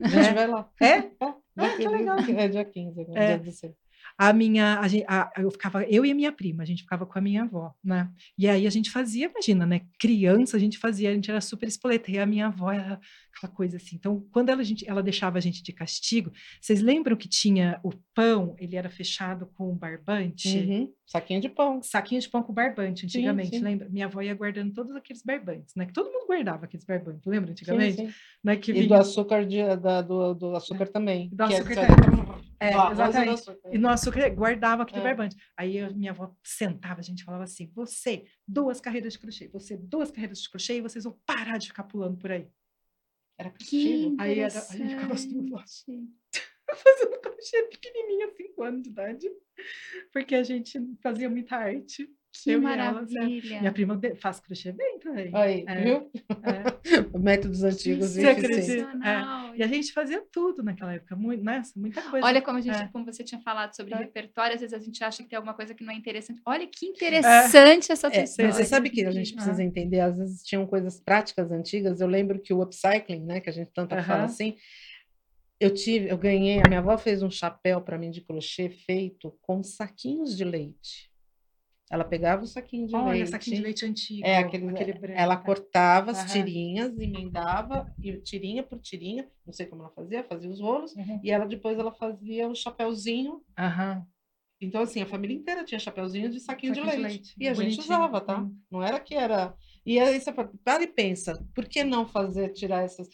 a gente vai lá. É? É, ah, que legal. é dia 15, é. dia do a minha, a, a, eu ficava, eu e a minha prima, a gente ficava com a minha avó, né? E aí a gente fazia, imagina, né? Criança, a gente fazia, a gente era super espoleta, e a minha avó era aquela coisa assim. Então, quando ela, gente, ela deixava a gente de castigo, vocês lembram que tinha o pão, ele era fechado com barbante? Uhum. Saquinho de pão. Saquinho de pão com barbante, antigamente, sim, sim. lembra? Minha avó ia guardando todos aqueles barbantes, né? Que todo mundo guardava aqueles barbantes, lembra antigamente? Sim, né? que e vinha... do açúcar, de, da, do, do açúcar é. também. Do é açúcar é... também. É, exatamente. E no açúcar guardava aquele é. barbante. Aí eu, minha avó sentava, a gente falava assim: você, duas carreiras de crochê, você, duas carreiras de crochê, e vocês vão parar de ficar pulando por aí. Era castigo. Aí era, a gente ficava assim, fazendo crochê pequenininha, 5 anos de idade, porque a gente fazia muita arte. Que eu maravilha. Ela, minha prima faz crochê bem também. Aí, é, viu? É. Métodos antigos. Você acredita? É. E a gente fazia tudo naquela época, muito, nossa, muita coisa. Olha como a gente, é. como você tinha falado sobre é. repertório, às vezes a gente acha que tem alguma coisa que não é interessante. Olha que interessante essa história. Você sabe que a gente precisa entender, às vezes tinham coisas práticas antigas. Eu lembro que o upcycling, né, que a gente tanto fala assim, eu tive, eu ganhei, a minha avó fez um chapéu para mim de crochê feito com saquinhos de leite. Ela pegava o saquinho de Olha, leite. saquinho de leite antigo. É, aquele, aquele branco. Ela cortava as uhum. tirinhas, emendava, e tirinha por tirinha, não sei como ela fazia, fazia os rolos, uhum. e ela depois ela fazia o chapéuzinho. Uhum. Então, assim, a família inteira tinha chapéuzinho de saquinho, saquinho de, leite. de, leite. E a Bonitinho. gente usava, tá? Não era que era. E aí você para e pensa, por que não fazer, tirar essas.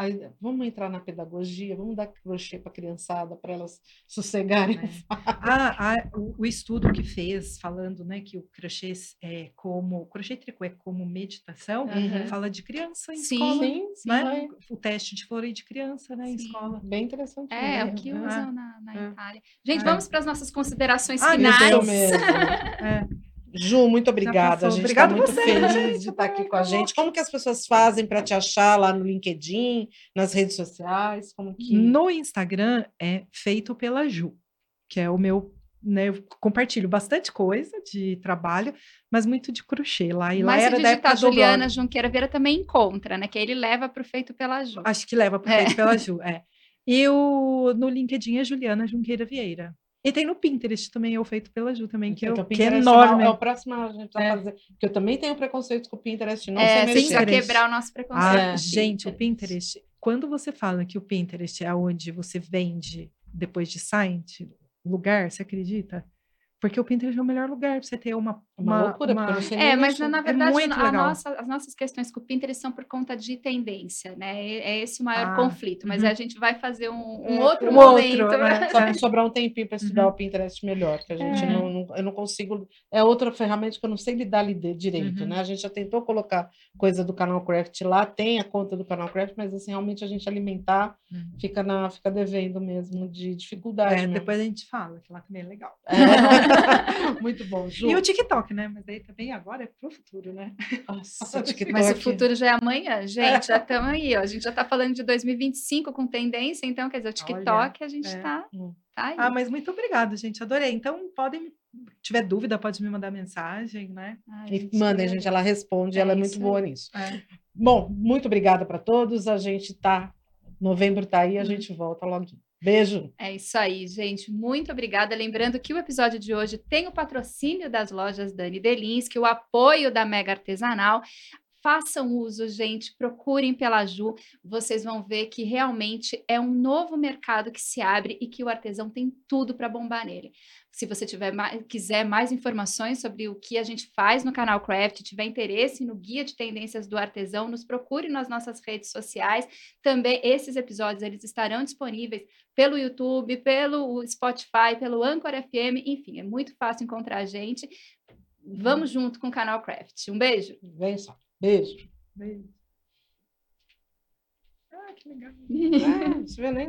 Aí, vamos entrar na pedagogia, vamos dar crochê para a criançada, para elas sossegarem. É. Ah, ah, o, o, estudo que fez, falando né, que o crochê é como, o crochê tricô é como meditação, uhum. fala de criança em sim, escola. Sim, né? sim, O teste de flor de criança né, em escola. Bem interessante. É, o que usam ah, na, na ah, Itália. Gente, vamos para as nossas considerações ah, finais. Mesmo. é. Ju, muito obrigada. A gente está muito você, feliz gente, de estar aqui com a gente. Como que as pessoas fazem para te achar lá no LinkedIn, nas redes sociais? Como que... No Instagram é feito pela Ju, que é o meu né, eu compartilho bastante coisa de trabalho, mas muito de crochê lá. E mas lá era Juliana Junqueira Vieira também encontra, né? Que ele leva para o feito pela Ju. Acho que leva para o é. feito pela Ju, é. E o, no LinkedIn é Juliana Junqueira Vieira. E tem no Pinterest também, é o feito pela Ju também, que, Então, eu, o que é enorme. É o próximo a gente vai É. fazer. Porque eu também tenho preconceito com o Pinterest, não é, sei mexer. precisa quebrar o nosso preconceito. Ah, É. gente, o Pinterest, quando você fala que o Pinterest é onde você vende depois de site, lugar, você acredita? Porque o Pinterest é o melhor lugar para você ter uma. Uma, loucura, porque eu não sei É, mas mexer. na É verdade muito a nossa- as nossas questões com o Pinterest são por conta de tendência, né? É é esse o maior Ah, conflito, mas uhum. a gente vai fazer um, um Um outro um momento. outro, né? Só para sobrar um tempinho para estudar Uhum. o Pinterest melhor, que a gente É. não, não- eu não consigo. É outra ferramenta que eu não sei lidar direito, Uhum. né? A gente já tentou colocar coisa do canal Craft lá, tem a conta do canal Craft, mas assim, realmente a gente alimentar Uhum. fica, na, fica devendo mesmo, de dificuldade. É, mesmo. depois a gente fala, que lá também é legal. É. Muito bom, Ju. E o TikTok, né? Mas aí também agora é pro futuro, né? Nossa, TikTok. Mas o futuro já é amanhã, gente. Já estamos aí, ó. A gente já está falando de 2025 com tendência, então, quer dizer, o TikTok a gente é. está Hum. tá aí. Ah, mas muito obrigado, gente. Adorei. Então, podem, se tiver dúvida, pode me mandar mensagem, né? Ai, E gente, mandem, eu- gente, ela responde, É ela é isso muito aí. boa nisso. É. Bom, muito obrigada para todos. A gente tá. Novembro tá aí, a Uhum. gente volta logo. Beijo. É isso aí, gente. Muito obrigada. Lembrando que o episódio de hoje tem o patrocínio das lojas Dani Delinsky, o apoio da Mega Artesanal. Façam uso, gente, procurem pela Ju, vocês vão ver que realmente é um novo mercado que se abre e que o artesão tem tudo para bombar nele. Se você tiver mais, quiser mais informações sobre o que a gente faz no canal Craft, tiver interesse no guia de tendências do artesão, nos procure nas nossas redes sociais. Também esses episódios eles estarão disponíveis pelo YouTube, pelo Spotify, pelo Anchor FM, enfim, é muito fácil encontrar a gente. Vamos junto com o canal Craft. Um beijo. Só. Beijo. Beijo. Ah, que legal. Ah, você vê, nem